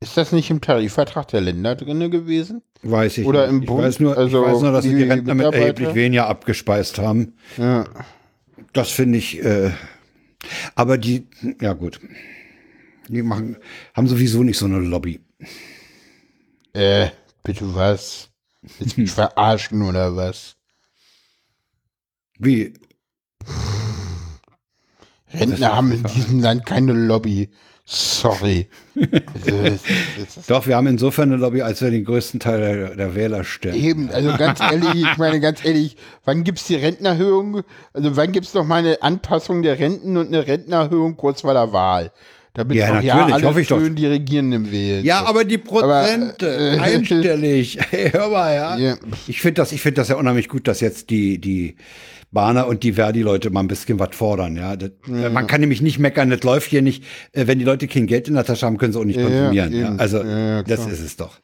ist das nicht im Tarifvertrag der Länder drinne gewesen? Weiß ich Oder nicht. im ich Bund, weiß nur, also ich weiß nur, dass sie die die Rentner mit erheblich weniger abgespeist haben. Ja. Das finde ich, äh, aber die, ja gut. Die machen, haben sowieso nicht so eine Lobby. Äh, bitte was? Du mich verarschen oder was? Wie? Rentner haben in diesem Land keine Lobby. Sorry. Also, Doch, wir haben insofern eine Lobby, als wir den größten Teil der, der Wähler stellen. eben, also ganz ehrlich, ich meine ganz ehrlich, wann gibt's die Rentenerhöhung? Also wann gibt's noch mal eine Anpassung der Renten und eine Rentenerhöhung kurz vor der Wahl? Damit Ja, ja natürlich, alle hoffe ich doch. schön die Regierenden wählen. Ja, aber die Prozente, äh, einstellig. Hey, hör mal, ja. Ja. Ich finde das, ich finde das ja unheimlich gut, dass jetzt die, die Bahner und die Verdi-Leute mal ein bisschen was fordern, ja. Das, Man kann nämlich nicht meckern, das läuft hier nicht. Äh, Wenn die Leute kein Geld in der Tasche haben, können sie auch nicht Ja, konsumieren. ja, Ja. Also, Ja, ja, das ist es doch.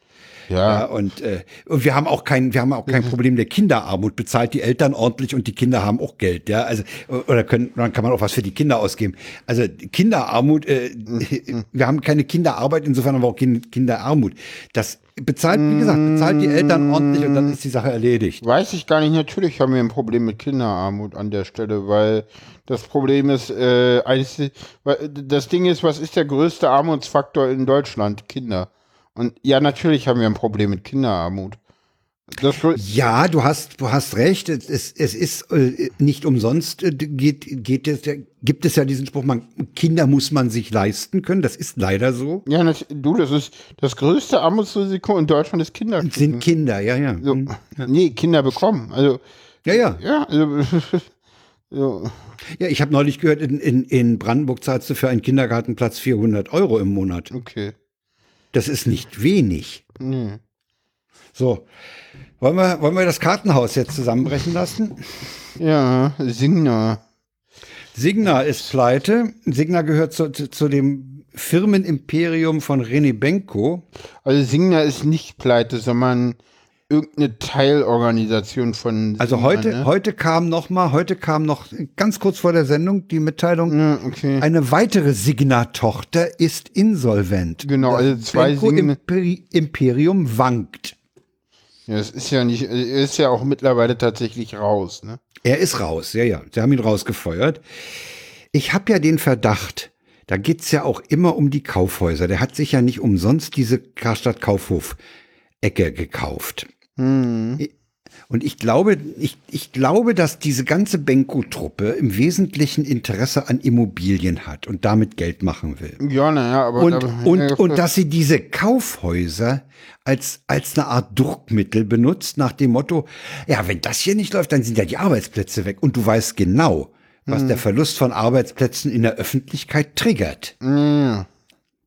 Ja. Ja, und, äh, und wir haben auch kein, wir haben auch kein Problem der Kinderarmut. Bezahlt die Eltern ordentlich und die Kinder haben auch Geld, ja. Also, oder können, dann kann man auch was für die Kinder ausgeben. Also, Kinderarmut, äh, wir haben keine Kinderarbeit, insofern haben wir auch keine Kinderarmut. Das bezahlt, wie gesagt, bezahlt die Eltern ordentlich und dann ist die Sache erledigt. Weiß ich gar nicht. Natürlich haben wir ein Problem mit Kinderarmut an der Stelle, weil das Problem ist, äh, das Ding ist, was ist der größte Armutsfaktor in Deutschland? Kinder. Und ja, natürlich haben wir ein Problem mit Kinderarmut. Das, Ja, du hast, du hast recht. Es, es, es ist äh, nicht umsonst äh, geht, geht es, ja- gibt es ja diesen Spruch, man, Kinder muss man sich leisten können. Das ist leider so. ja, das, du, das ist das größte Armutsrisiko in Deutschland ist Kinderkriegen. Sind Kinder, ja, ja. so, Nee, Kinder bekommen. Also, Ja, ja. ja, also, so. Ja, ich habe neulich gehört, in, in, in Brandenburg zahlst du für einen Kindergartenplatz 400 Euro im Monat. okay. Das ist nicht wenig. Nee. So. Wollen wir, wollen wir das Kartenhaus jetzt zusammenbrechen lassen? Ja, Signa. Signa ist pleite. Signa gehört zu, zu, zu dem Firmenimperium von René Benko. Also Signa ist nicht pleite, sondern irgendeine Teilorganisation von Also heute, ne? heute kam noch mal, heute kam noch ganz kurz vor der Sendung die Mitteilung, Ja, okay. eine weitere Signa-Tochter ist insolvent. Genau, also zwei Signa- Imperi Imperium wankt. Ja, es ist ja nicht, er ist ja auch mittlerweile tatsächlich raus, ne? Er ist raus, ja, ja. Sie haben ihn rausgefeuert. Ich habe ja den Verdacht, da geht's ja auch immer um die Kaufhäuser. Der hat sich ja nicht umsonst diese Karstadt Kaufhof-Ecke gekauft. Und ich glaube, ich, ich glaube, dass diese ganze Benko-Truppe im Wesentlichen Interesse an Immobilien hat und damit Geld machen will. Ja, naja, aber. Und, aber und, und dass sie diese Kaufhäuser als, als eine Art Druckmittel benutzt, nach dem Motto, ja, wenn das hier nicht läuft, dann sind ja die Arbeitsplätze weg. Und du weißt genau, was der Verlust von Arbeitsplätzen in der Öffentlichkeit triggert. ja.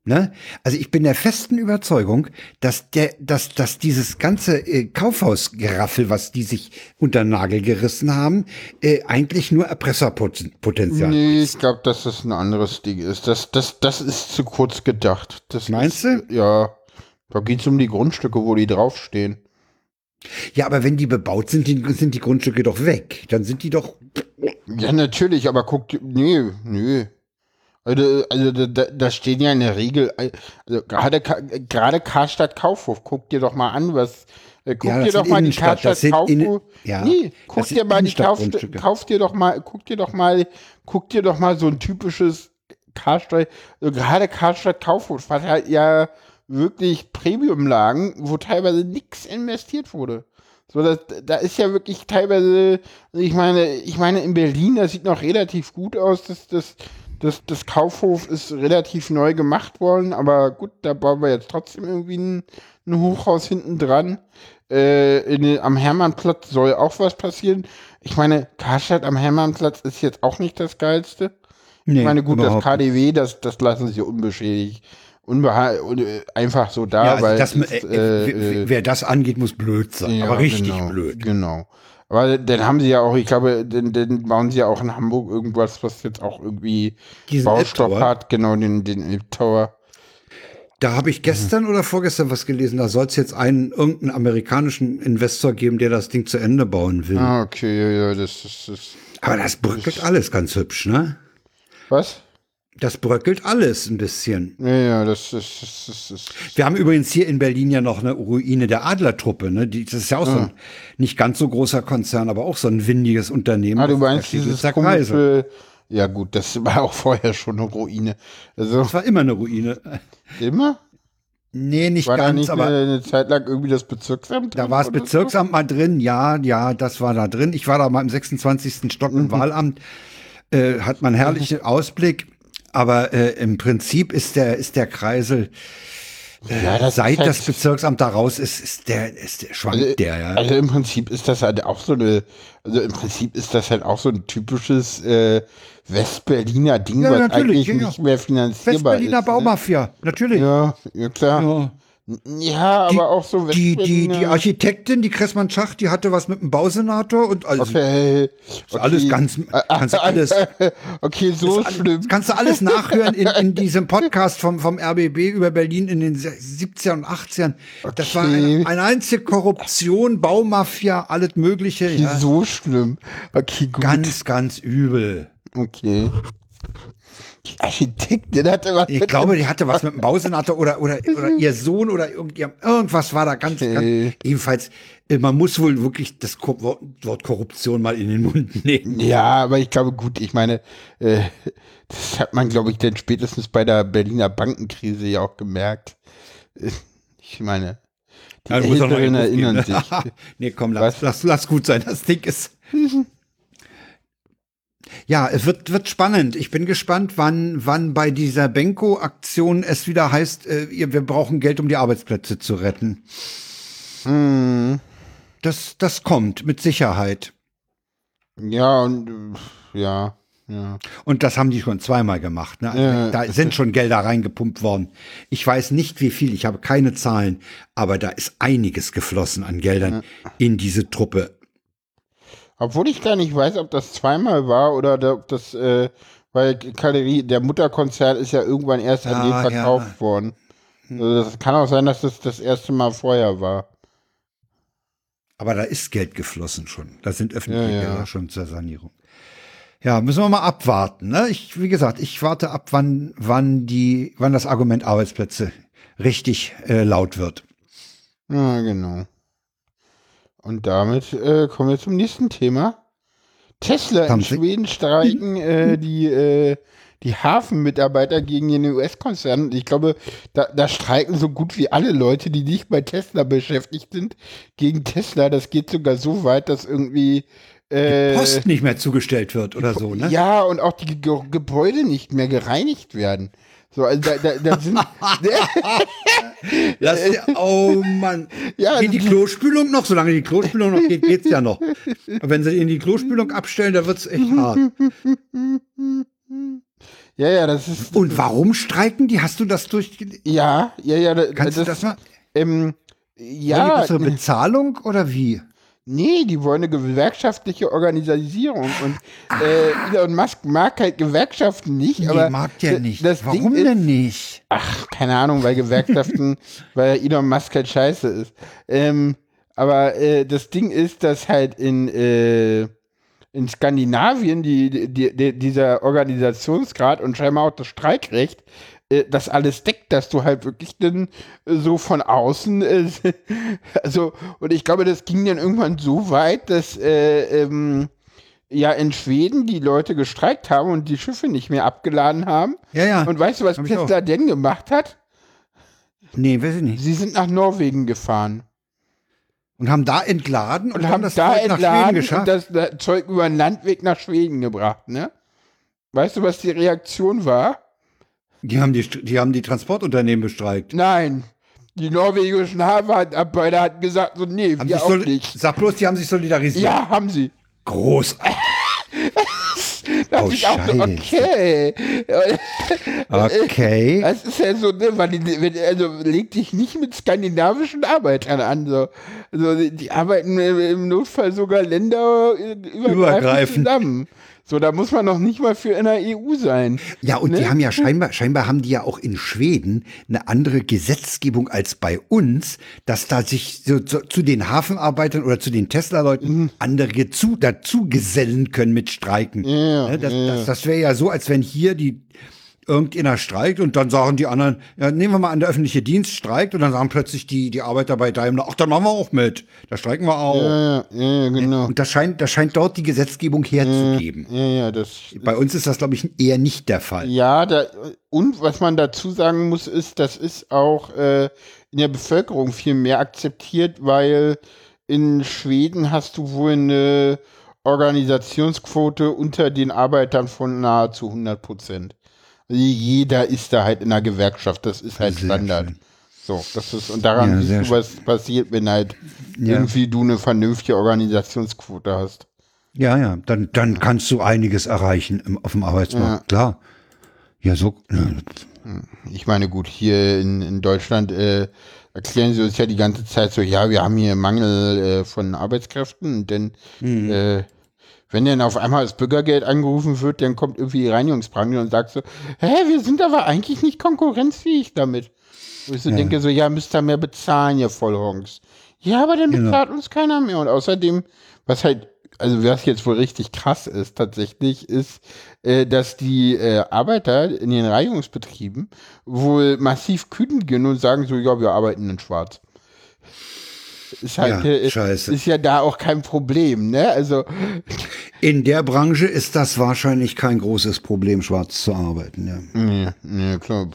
Ne? Also ich bin der festen Überzeugung, dass der, dass, dass dieses ganze äh, Kaufhausgeraffel, was die sich unter den Nagel gerissen haben, äh, eigentlich nur Erpresserpotenzial. Nee, ich glaube, dass das ein anderes Ding ist. Das, das, das ist zu kurz gedacht. Das Meinst ist, du? Ja. Da geht's um die Grundstücke, wo die draufstehen. Ja, aber wenn die bebaut sind, sind die Grundstücke doch weg. Dann sind die doch. Ja, natürlich, aber guck, nee, nee. Also, also da, da stehen ja in der Regel, also gerade gerade Karstadt Kaufhof, guck dir doch mal an, was, äh, guck Ja, dir doch mal die Karstadt Kaufhof, ja, nee, guck dir mal die Kauf, kauf dir doch mal, guck dir doch mal, guck dir doch mal so ein typisches Karstadt, also gerade Karstadt Kaufhof hat halt ja wirklich Premium lagen, wo teilweise nichts investiert wurde. So, das, da ist ja wirklich teilweise, also ich meine, ich meine, in Berlin, das sieht noch relativ gut aus, das, das, das, das Kaufhof ist relativ neu gemacht worden, aber gut, da bauen wir jetzt trotzdem irgendwie ein, ein Hochhaus hinten dran. Äh, in, am Hermannplatz soll auch was passieren. Ich meine, Karstadt am Hermannplatz ist jetzt auch nicht das Geilste. Nee, ich meine, gut, das KDW, das, das lassen sie unbeschädigt. Unbeha einfach so da, ja, also weil. Das, ist, äh, äh, wer das angeht, muss blöd sein. Ja, aber richtig genau, blöd. Genau. Aber dann haben sie ja auch, ich glaube, dann, dann bauen sie ja auch in Hamburg irgendwas, was jetzt auch irgendwie Diesen Baustoff hat, genau, den, den Elb Tower. Da habe ich gestern mhm. oder vorgestern was gelesen, da soll es jetzt einen irgendeinen amerikanischen Investor geben, der das Ding zu Ende bauen will. Ah, okay, ja, ja, das ist. Aber das bröckelt alles ganz hübsch, ne? Was? Das bröckelt alles ein bisschen. Ja, ja, das ist, das ist, das ist. Wir haben übrigens hier in Berlin ja noch eine Ruine der Adlertruppe, ne? Die, das ist ja auch ja. so ein nicht ganz so großer Konzern, aber auch so ein windiges Unternehmen. Ah, du meinst dieses komische, ja gut, das war auch vorher schon eine Ruine. Also, das war immer eine Ruine. Immer? Nee, nicht war ganz, da nicht aber eine Zeit lang irgendwie das Bezirksamt drin? Da war das Bezirksamt so? mal drin, ja, ja, das war da drin. Ich war da mal im 26. Stock im mhm. Wahlamt. Äh, hat man herrlichen mhm. Ausblick. Aber äh, im Prinzip ist der, ist der Kreisel, äh, ja, seit halt, das Bezirksamt da raus ist, ist der, ist der, schwankt also, der, ja. Also im Prinzip ist das halt auch so eine, also im Prinzip ist das halt auch so ein typisches äh, Westberliner Ding, ja, was eigentlich ja, nicht mehr finanzierbar Westberliner ist. Westberliner ne? Baumafia, ne? natürlich. Ja, ja klar. Ja. Ja, die, aber auch so die, die, die Architektin, die Kressmann Schacht, die hatte was mit dem Bausenator und also okay, okay. alles ganz, kannst alles. okay, so kannst schlimm. Alles, kannst du alles nachhören in, in diesem Podcast vom, vom RBB über Berlin in den 70er und 80ern. Okay. Das war eine, eine einzige Korruption, Baumafia, alles Mögliche. Okay, ja. So schlimm. Okay, gut. Ganz, ganz übel. Okay. Architektin hatte was. Ich glaube, die hatte was mit dem Bausenator oder, oder, oder ihr Sohn oder irgendwas war da ganz, ganz ebenfalls. Äh, man muss wohl wirklich das Wort Korruption mal in den Mund nehmen. Ja, aber ich glaube, gut, ich meine, äh, das hat man, glaube ich, dann spätestens bei der Berliner Bankenkrise ja auch gemerkt. Äh, ich meine, die ja, Älteren erinnern ne? sich. nee, komm, lass, lass, lass gut sein. Das Ding ist. Ja, es wird, wird spannend. Ich bin gespannt, wann, wann bei dieser Benko-Aktion es wieder heißt, äh, wir brauchen Geld, um die Arbeitsplätze zu retten. Hm. Das, das kommt mit Sicherheit. Ja, und äh, ja. Ja. Und das haben die schon zweimal gemacht. Ne? Ja, da sind schon Gelder reingepumpt worden. Ich weiß nicht, wie viel, ich habe keine Zahlen, aber da ist einiges geflossen an Geldern ja. in diese Truppe. Obwohl ich gar nicht weiß, ob das zweimal war oder ob das, äh, weil Galerie, der Mutterkonzern ist ja irgendwann erst an ah, den verkauft ja. worden. Hm. Also das kann auch sein, dass das das erste Mal vorher war. Aber da ist Geld geflossen schon. Da sind öffentliche ja, ja. Gelder schon zur Sanierung. Ja, müssen wir mal abwarten. Ne? Ich, wie gesagt, ich warte ab, wann, wann die, wann das Argument Arbeitsplätze richtig äh, laut wird. Ja, genau. Und damit äh, kommen wir zum nächsten Thema. Tesla in Schweden streiken äh, die, äh, die Hafenmitarbeiter gegen den US-Konzern. Ich glaube, da, da streiken so gut wie alle Leute, die nicht bei Tesla beschäftigt sind, gegen Tesla. Das geht sogar so weit, dass irgendwie äh, die Post nicht mehr zugestellt wird oder so, ne? Ja, und auch die Ge Gebäude nicht mehr gereinigt werden. So, also da, da, da sind. das, oh Mann. Ja, geht die Klospülung noch? Solange die Klospülung noch geht, geht's ja noch. Aber wenn sie in die Klospülung abstellen, da wird's echt hart. Ja, ja, das ist. Und warum streiken die? Hast du das durch? Ja, ja, ja. Da, Kannst das, du das mal? Ähm, ja. Bessere Bezahlung oder wie? Nee, die wollen eine gewerkschaftliche Organisation und äh, Elon Musk mag halt Gewerkschaften nicht. Nee, aber mag der nicht. Das Warum Ding denn nicht? Ach, keine Ahnung, weil Gewerkschaften, weil Elon Musk halt scheiße ist. Ähm, aber äh, das Ding ist, dass halt in, äh, in Skandinavien die, die, die, dieser Organisationsgrad und scheinbar auch das Streikrecht äh, das alles deckt, dass du halt wirklich dann äh, so von außen, äh, also, und ich glaube, das ging dann irgendwann so weit, dass äh, ähm, ja in Schweden die Leute gestreikt haben und die Schiffe nicht mehr abgeladen haben. Ja, ja. Und weißt du, was Tesla denn gemacht hat? Nee, weiß ich nicht. Sie sind nach Norwegen gefahren. Und haben da entladen und, und haben das da Zeug entladen und das, das Zeug über den Landweg nach Schweden gebracht, ne? Weißt du, was die Reaktion war? Die haben die, die, haben die Transportunternehmen bestreikt. Nein. Die norwegischen Hafenarbeiter hatten gesagt, so, nee, haben wir auch nicht. Sag bloß, die haben sich solidarisiert. Ja, haben sie. Großartig. dachte oh, ich auch so, okay. Okay. Das ist ja so, ne, weil die, also leg dich nicht mit skandinavischen Arbeitern an. So. Also die arbeiten im Notfall sogar länderübergreifend zusammen. So, da muss man noch nicht mal für in der EU sein. Ja, und ne? die haben ja scheinbar, scheinbar haben die ja auch in Schweden eine andere Gesetzgebung als bei uns, dass da sich so, so zu den Hafenarbeitern oder zu den Tesla-Leuten mhm. andere zu, dazu gesellen können mit Streiken. Ja, ne, das, ja. das, das wäre ja so, als wenn hier die irgendeiner streikt und dann sagen die anderen, ja, nehmen wir mal an, der öffentliche Dienst streikt und dann sagen plötzlich die, die Arbeiter bei Daimler, ach, dann machen wir auch mit. Da streiken wir auch. Ja, ja, ja genau. Und das scheint, das scheint dort die Gesetzgebung herzugeben. Ja, ja, das. Bei uns ist das, glaube ich, eher nicht der Fall. Ja, da, und was man dazu sagen muss, ist, das ist auch äh, in der Bevölkerung viel mehr akzeptiert, weil in Schweden hast du wohl eine Organisationsquote unter den Arbeitern von nahezu 100 Prozent. Jeder ist da halt in einer Gewerkschaft, das ist halt sehr Standard. Schön. So, das ist, und daran ja, siehst du, was passiert, wenn halt ja. irgendwie du eine vernünftige Organisationsquote hast. Ja, ja, dann, dann kannst du einiges erreichen im, auf dem Arbeitsmarkt, ja. klar. Ja, so. Ich meine, gut, hier in, in Deutschland äh, erklären sie uns ja die ganze Zeit so, ja, wir haben hier Mangel äh, von Arbeitskräften dann mhm. äh, wenn dann auf einmal das Bürgergeld angerufen wird, dann kommt irgendwie die Reinigungsbranche und sagt so, hä, wir sind aber eigentlich nicht konkurrenzfähig damit. Und ich so ja. denke so, ja, müsst ihr mehr bezahlen, ihr Vollhongs. Ja, aber dann genau. bezahlt uns keiner mehr. Und außerdem, was halt, also was jetzt wohl richtig krass ist tatsächlich, ist, äh, dass die äh, Arbeiter in den Reinigungsbetrieben wohl massiv kündigen und sagen so, ja, wir arbeiten in schwarz. Ist halt, ja, äh, scheiße. ist ja da auch kein Problem, ne? Also. In der Branche ist das wahrscheinlich kein großes Problem, schwarz zu arbeiten, ja. Nee, nee, klar.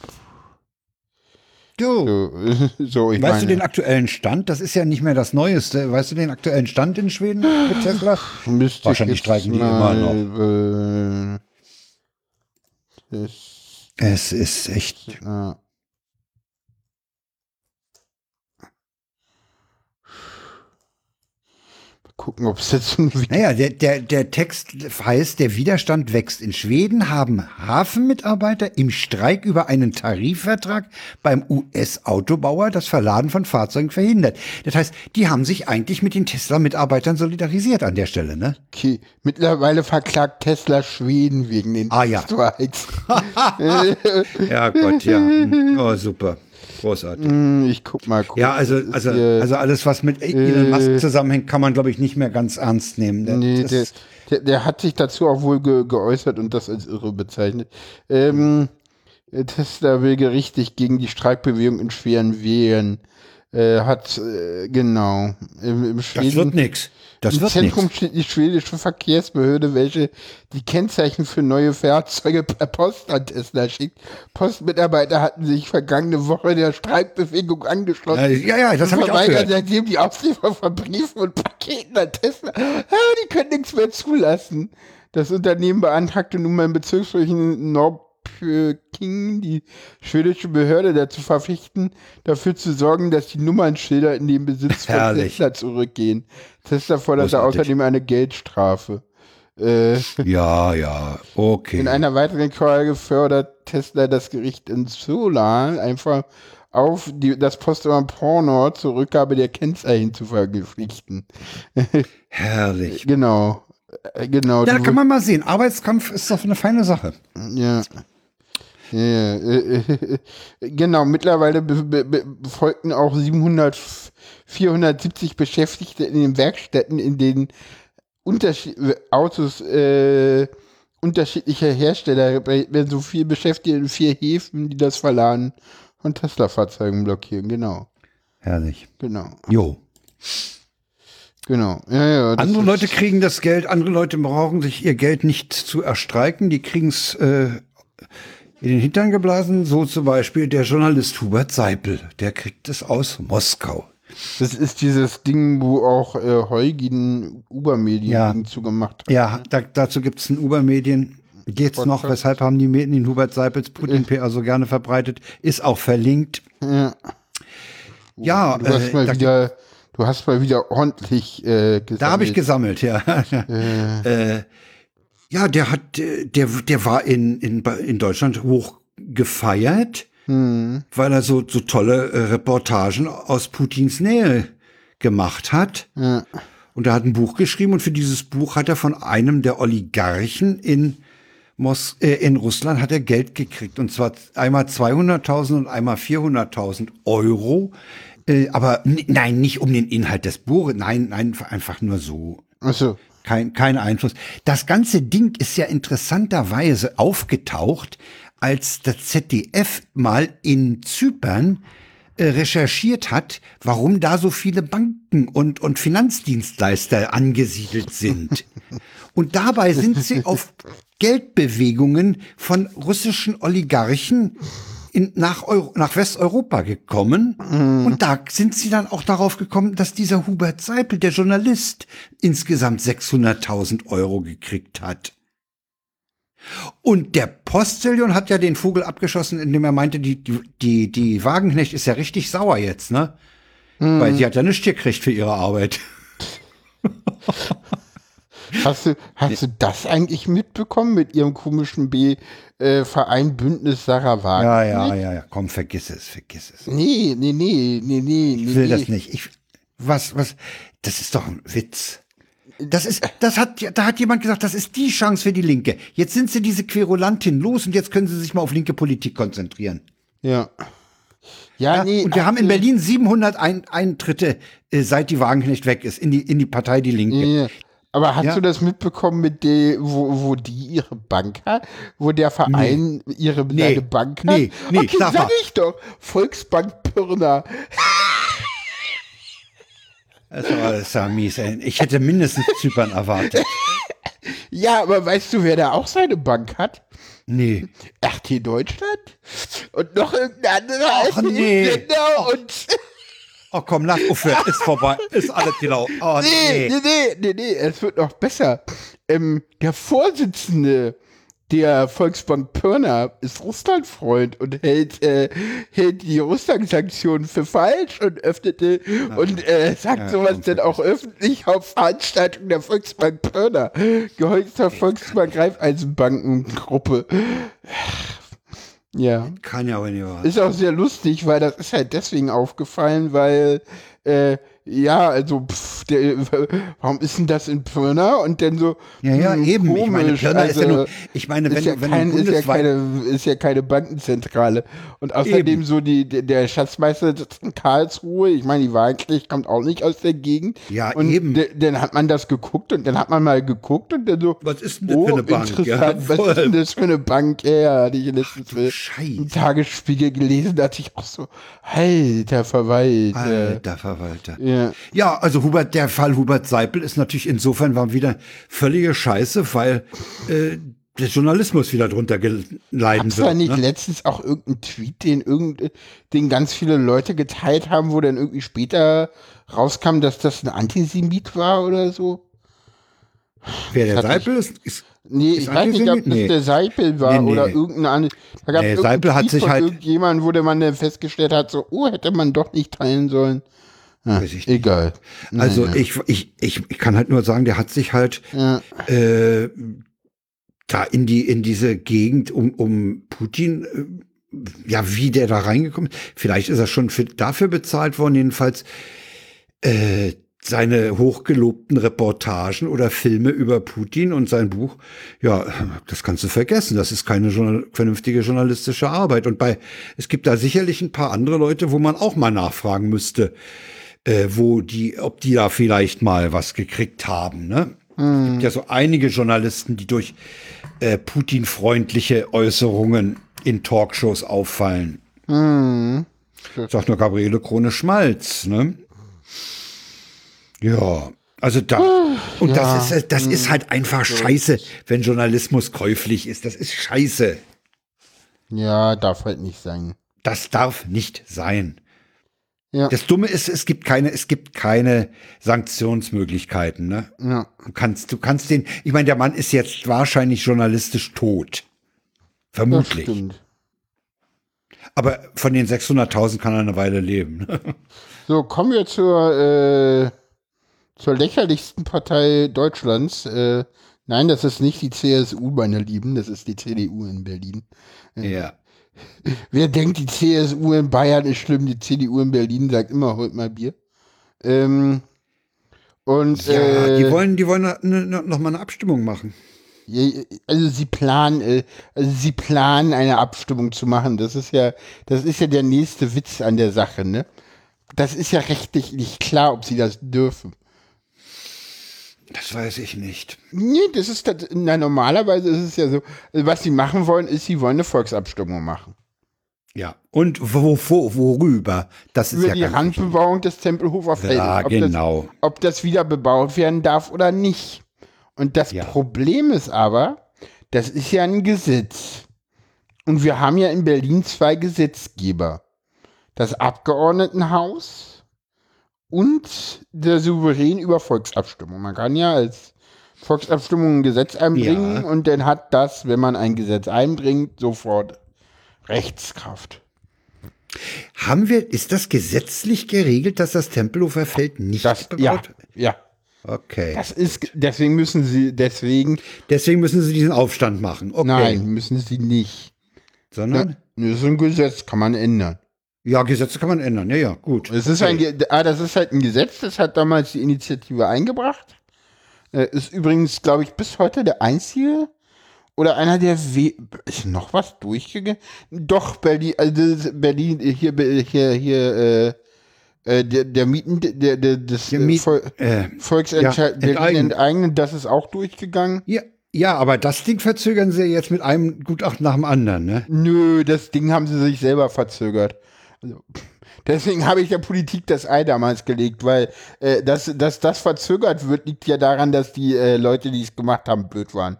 Du, so, so weißt meine, du den aktuellen Stand? Das ist ja nicht mehr das Neueste. Weißt du den aktuellen Stand in Schweden mit Tesla? Müsste Wahrscheinlich streiken die immer noch. Äh, es ist echt. Ja. Gucken, ob es jetzt irgendwie. Naja, der, der, der Text heißt, der Widerstand wächst. In Schweden haben Hafenmitarbeiter im Streik über einen Tarifvertrag beim US-Autobauer das Verladen von Fahrzeugen verhindert. Das heißt, die haben sich eigentlich mit den Tesla-Mitarbeitern solidarisiert an der Stelle, ne? Okay, mittlerweile verklagt Tesla Schweden wegen den ah, ja. Streiks. ja Gott, ja. Oh, super. Großartig. Hm, ich guck mal. Guck, ja, also, also, also alles, was mit Elon Musk äh. zusammenhängt, kann man, glaube ich, nicht mehr ganz ernst nehmen. Der, nee, der, der, der, hat sich dazu auch wohl ge geäußert und das als irre bezeichnet. Ähm, Tesla will gerichtlich gegen die Streikbewegung in schweren Wehen. Äh, hat, äh, genau. Im, im Schweden, das wird nix. Das Im Zentrum nix. steht die schwedische Verkehrsbehörde, welche die Kennzeichen für neue Fahrzeuge per Post an Tesla schickt. Postmitarbeiter hatten sich vergangene Woche der Streikbewegung angeschlossen. Äh, ja, ja, das habe ich auch gehört. seitdem die Auslieferung von Briefen und Paketen an Tesla, ah, die können nichts mehr zulassen. Das Unternehmen beantragte nun beim Bezirksflächen Nord King, die schwedische Behörde dazu verpflichten, dafür zu sorgen, dass die Nummernschilder in den Besitz von. Tesla zurückgehen. Tesla forderte außerdem eine Geldstrafe. Äh, ja, ja, okay. In einer weiteren Klage fördert Tesla das Gericht in Sola einfach auf die, das Postamt Porno zur Rückgabe der Kennzeichen zu verpflichten. Herrlich. Genau. Äh, genau. Ja, da kann man mal sehen. Arbeitskampf ist doch eine feine Sache. Ja. Ja, äh, genau, mittlerweile folgten auch 700, 470 Beschäftigte in den Werkstätten, in denen Unterschied Autos äh, unterschiedlicher Hersteller werden so viel beschäftigt in vier Häfen, die das Verladen von Tesla-Fahrzeugen blockieren, genau. Herrlich. Genau. Jo. Genau. Ja, ja, andere Leute kriegen das Geld, andere Leute brauchen sich ihr Geld nicht zu erstreiken, die kriegen es äh, in den Hintern geblasen, so zum Beispiel der Journalist Hubert Seipel, der kriegt es aus Moskau. Das ist dieses Ding, wo auch äh, Heugin Ubermedien Ja. zugemacht hat. Ja, da, dazu gibt es ein Ubermedien. Geht's noch? Podcast. Weshalb haben die Medien den Hubert Seipels Putin-PR so gerne verbreitet? Ist auch verlinkt. Ja. Ja, Du hast äh, mal wieder, du hast mal wieder ordentlich äh, gesammelt. da habe ich gesammelt, ja. äh, ja, der hat, der, der war in, in, in Deutschland hoch gefeiert, Hm. weil er so, so tolle äh, Reportagen aus Putins Nähe gemacht hat. Ja. Und er hat ein Buch geschrieben und für dieses Buch hat er von einem der Oligarchen in, Mos äh, in Russland hat er Geld gekriegt. Und zwar einmal 200.000 und einmal 400.000 Euro. Äh, aber nein, nicht um den Inhalt des Buches. Nein, nein, einfach nur so. Achso. Kein, kein Einfluss. Das ganze Ding ist ja interessanterweise aufgetaucht, als das ZDF mal in Zypern äh, recherchiert hat, warum da so viele Banken und, und Finanzdienstleister angesiedelt sind. Und dabei sind sie auf Geldbewegungen von russischen Oligarchen in, nach, Euro, nach Westeuropa gekommen. Und da sind sie dann auch darauf gekommen, dass dieser Hubert Seipel, der Journalist, insgesamt 600.000 Euro gekriegt hat. Und der Postillon hat ja den Vogel abgeschossen, indem er meinte, die, die, die, Wagenknecht ist ja richtig sauer jetzt, ne? Weil sie hat ja nichts gekriegt für ihre Arbeit. Hast du, hast du das eigentlich mitbekommen mit ihrem komischen B äh, Verein Bündnis Sarah Wagner? Ja, ja, ja, ja, komm, vergiss es, vergiss es. Nee, nee, nee, nee, nee, Ich will nee. das nicht. Ich, was, was, das ist doch ein Witz. Das ist, das hat, da hat jemand gesagt, das ist die Chance für die Linke. Jetzt sind sie diese Querulantin los und jetzt können sie sich mal auf linke Politik konzentrieren. Ja. Ja, Ja, nee. und wir haben in Berlin 700 Ein Eintritte, äh, seit die Wagenknecht weg ist, in die, in die Partei Die Linke. Ja. Aber hast Ja. du das mitbekommen mit der, wo, wo die ihre Bank hat? Wo der Verein ihre Nee. Bank hat? Nee, nee, okay, sag ich doch. Volksbank Pirna. Das war, das war mies, ey. Ich hätte mindestens Zypern erwartet. Ja, aber weißt du, wer da auch seine Bank hat? Nee. RT Deutschland? Und noch irgendein anderer Ach, als nee. Sender und Oh komm, lass aufhören, ist vorbei, ist alles genau. Oh Nee, nee. nee, nee, nee, es wird noch besser. Ähm, der Vorsitzende der Volksbank Pirna ist Russlandfreund und hält, äh, hält die Russland-Sanktionen für falsch und öffnete und äh, sagt Ja, sowas dann auch öffentlich auf Veranstaltungen der Volksbank Pirna. Gehäuster Volksbank Raiffeisenbankengruppe. Ja. Kann ja aber nicht wahr. Ist auch sehr lustig, weil das ist halt deswegen aufgefallen, weil, äh, ja, also, pff, der, warum ist denn das in Pirna? Und dann so, Ja, ja, hm, eben. Ich meine, komisch, Pirna ist ja also, nur, ich meine, wenn, ist ja, wenn kein, ist, ja keine, ist ja keine Bankenzentrale. Und außerdem Eben. so die, der- Schatzmeister sitzt in Karlsruhe. Ich meine, die Wahlknecht kommt auch nicht aus der Gegend. Ja, und eben. Dann hat man das geguckt und dann hat man mal geguckt und dann so, was ist denn das oh, für eine Bank? interessant, was ist denn das für eine Bank? Ja, ja, hatte ich letztens im Scheiße. Tagesspiegel gelesen, da dachte ich auch so, alter Verwalter. Alter Verwalter. Ja. Ja, also Hubert, der Fall Hubert Seipel ist natürlich insofern war wieder völlige Scheiße, weil äh, der Journalismus wieder drunter gel- leiden Gab's da wird. nicht Ne? letztens auch irgendeinen Tweet, den, irgend, den ganz viele Leute geteilt haben, wo dann irgendwie später rauskam, dass das ein Antisemit war oder so? Wer der Seipel ist, ist Nee, Ist ich weiß nicht, ob Antisemit? das Nee. der Seipel war Nee, nee. oder irgendein anderes. Da gab's Nee, Seipel hat sich halt- irgendjemand, wo der man dann festgestellt hat, so, oh, hätte man doch nicht teilen sollen. Ja, Weiß ich egal. Also ich, ich, ich, ich kann halt nur sagen, der hat sich halt Ja. äh, da in die in diese Gegend um, um Putin, äh, ja, wie der da reingekommen ist. Vielleicht ist er schon für, dafür bezahlt worden, jedenfalls äh, seine hochgelobten Reportagen oder Filme über Putin und sein Buch, ja, das kannst du vergessen. Das ist keine Journal vernünftige journalistische Arbeit. Und bei, es gibt da sicherlich ein paar andere Leute, wo man auch mal nachfragen müsste, äh, wo die, ob die da vielleicht mal was gekriegt haben. Ne? Es gibt ja so einige Journalisten, die durch äh, Putin-freundliche Äußerungen in Talkshows auffallen. Sagt nur Gabriele Krone-Schmalz, ne? Ja, also da. Und das ist, äh, das ist halt einfach scheiße, wenn Journalismus käuflich ist. Das ist scheiße. Ja, darf halt nicht sein. Das darf nicht sein. Ja. Das Dumme ist, es gibt keine, es gibt keine Sanktionsmöglichkeiten. Ne? Ja. Du kannst, du kannst den. Ich meine, der Mann ist jetzt wahrscheinlich journalistisch tot. Vermutlich. Das stimmt. Aber von den 600.000 kann er eine Weile leben. ne? So, kommen wir zur, äh, zur lächerlichsten Partei Deutschlands. Äh, nein, das ist nicht die CSU, meine Lieben, das ist die CDU in Berlin. ja. Wer denkt, die CSU in Bayern ist schlimm, die CDU in Berlin sagt immer, holt mal Bier. Ähm, und Ja, äh, die wollen, die wollen ne, ne, noch mal eine Abstimmung machen. Also sie planen, äh, also sie planen eine Abstimmung zu machen. Das ist ja, das ist ja der nächste Witz an der Sache, ne? Das ist ja rechtlich nicht klar, ob sie das dürfen. Das weiß ich nicht. Nee, das ist, das, na, normalerweise ist es ja so, was sie machen wollen, ist, sie wollen eine Volksabstimmung machen. Ja. Und wo, wo, worüber? Das ist Über ja die Randbebauung des Tempelhofer Feldes. Ja, ob genau. Das, ob das wieder bebaut werden darf oder nicht. Und das Ja. Problem ist aber, das ist ja ein Gesetz. Und wir haben ja in Berlin zwei Gesetzgeber. Das Abgeordnetenhaus und der Souverän über Volksabstimmung. Man kann ja als Volksabstimmung ein Gesetz einbringen Ja. und dann hat das, wenn man ein Gesetz einbringt, sofort Rechtskraft. Haben wir, ist das gesetzlich geregelt, dass das Tempelhofer Feld nicht Das, ja, ja. Okay. Das ist, deswegen müssen sie, deswegen, Deswegen müssen sie diesen Aufstand machen. Okay. nein, müssen sie nicht. Sondern? Das ist ein Gesetz, kann man ändern. Ja, Gesetze kann man ändern. Ja, ja, gut. Es ist ein, Ge- ah, das ist halt ein Gesetz, das hat damals die Initiative eingebracht. Äh, Ist übrigens, glaube ich, bis heute der einzige oder einer der We ist noch was durchgegangen? Doch, Berlin, also das- Berlin, äh, hier, äh, hier, hier, äh, äh, der, der Mieten, der, der, das Der äh, Miet- Vol Äh, Volksentscheid ja, Berlin enteignen. enteignen, das ist auch durchgegangen. ja, ja, aber das Ding verzögern sie jetzt mit einem Gutachten nach dem anderen, ne? Nö, das Ding haben sie sich selber verzögert. Also, deswegen habe ich der Politik das Ei damals gelegt, weil äh, dass, dass das verzögert wird, liegt ja daran, dass die äh, Leute, die es gemacht haben, blöd waren.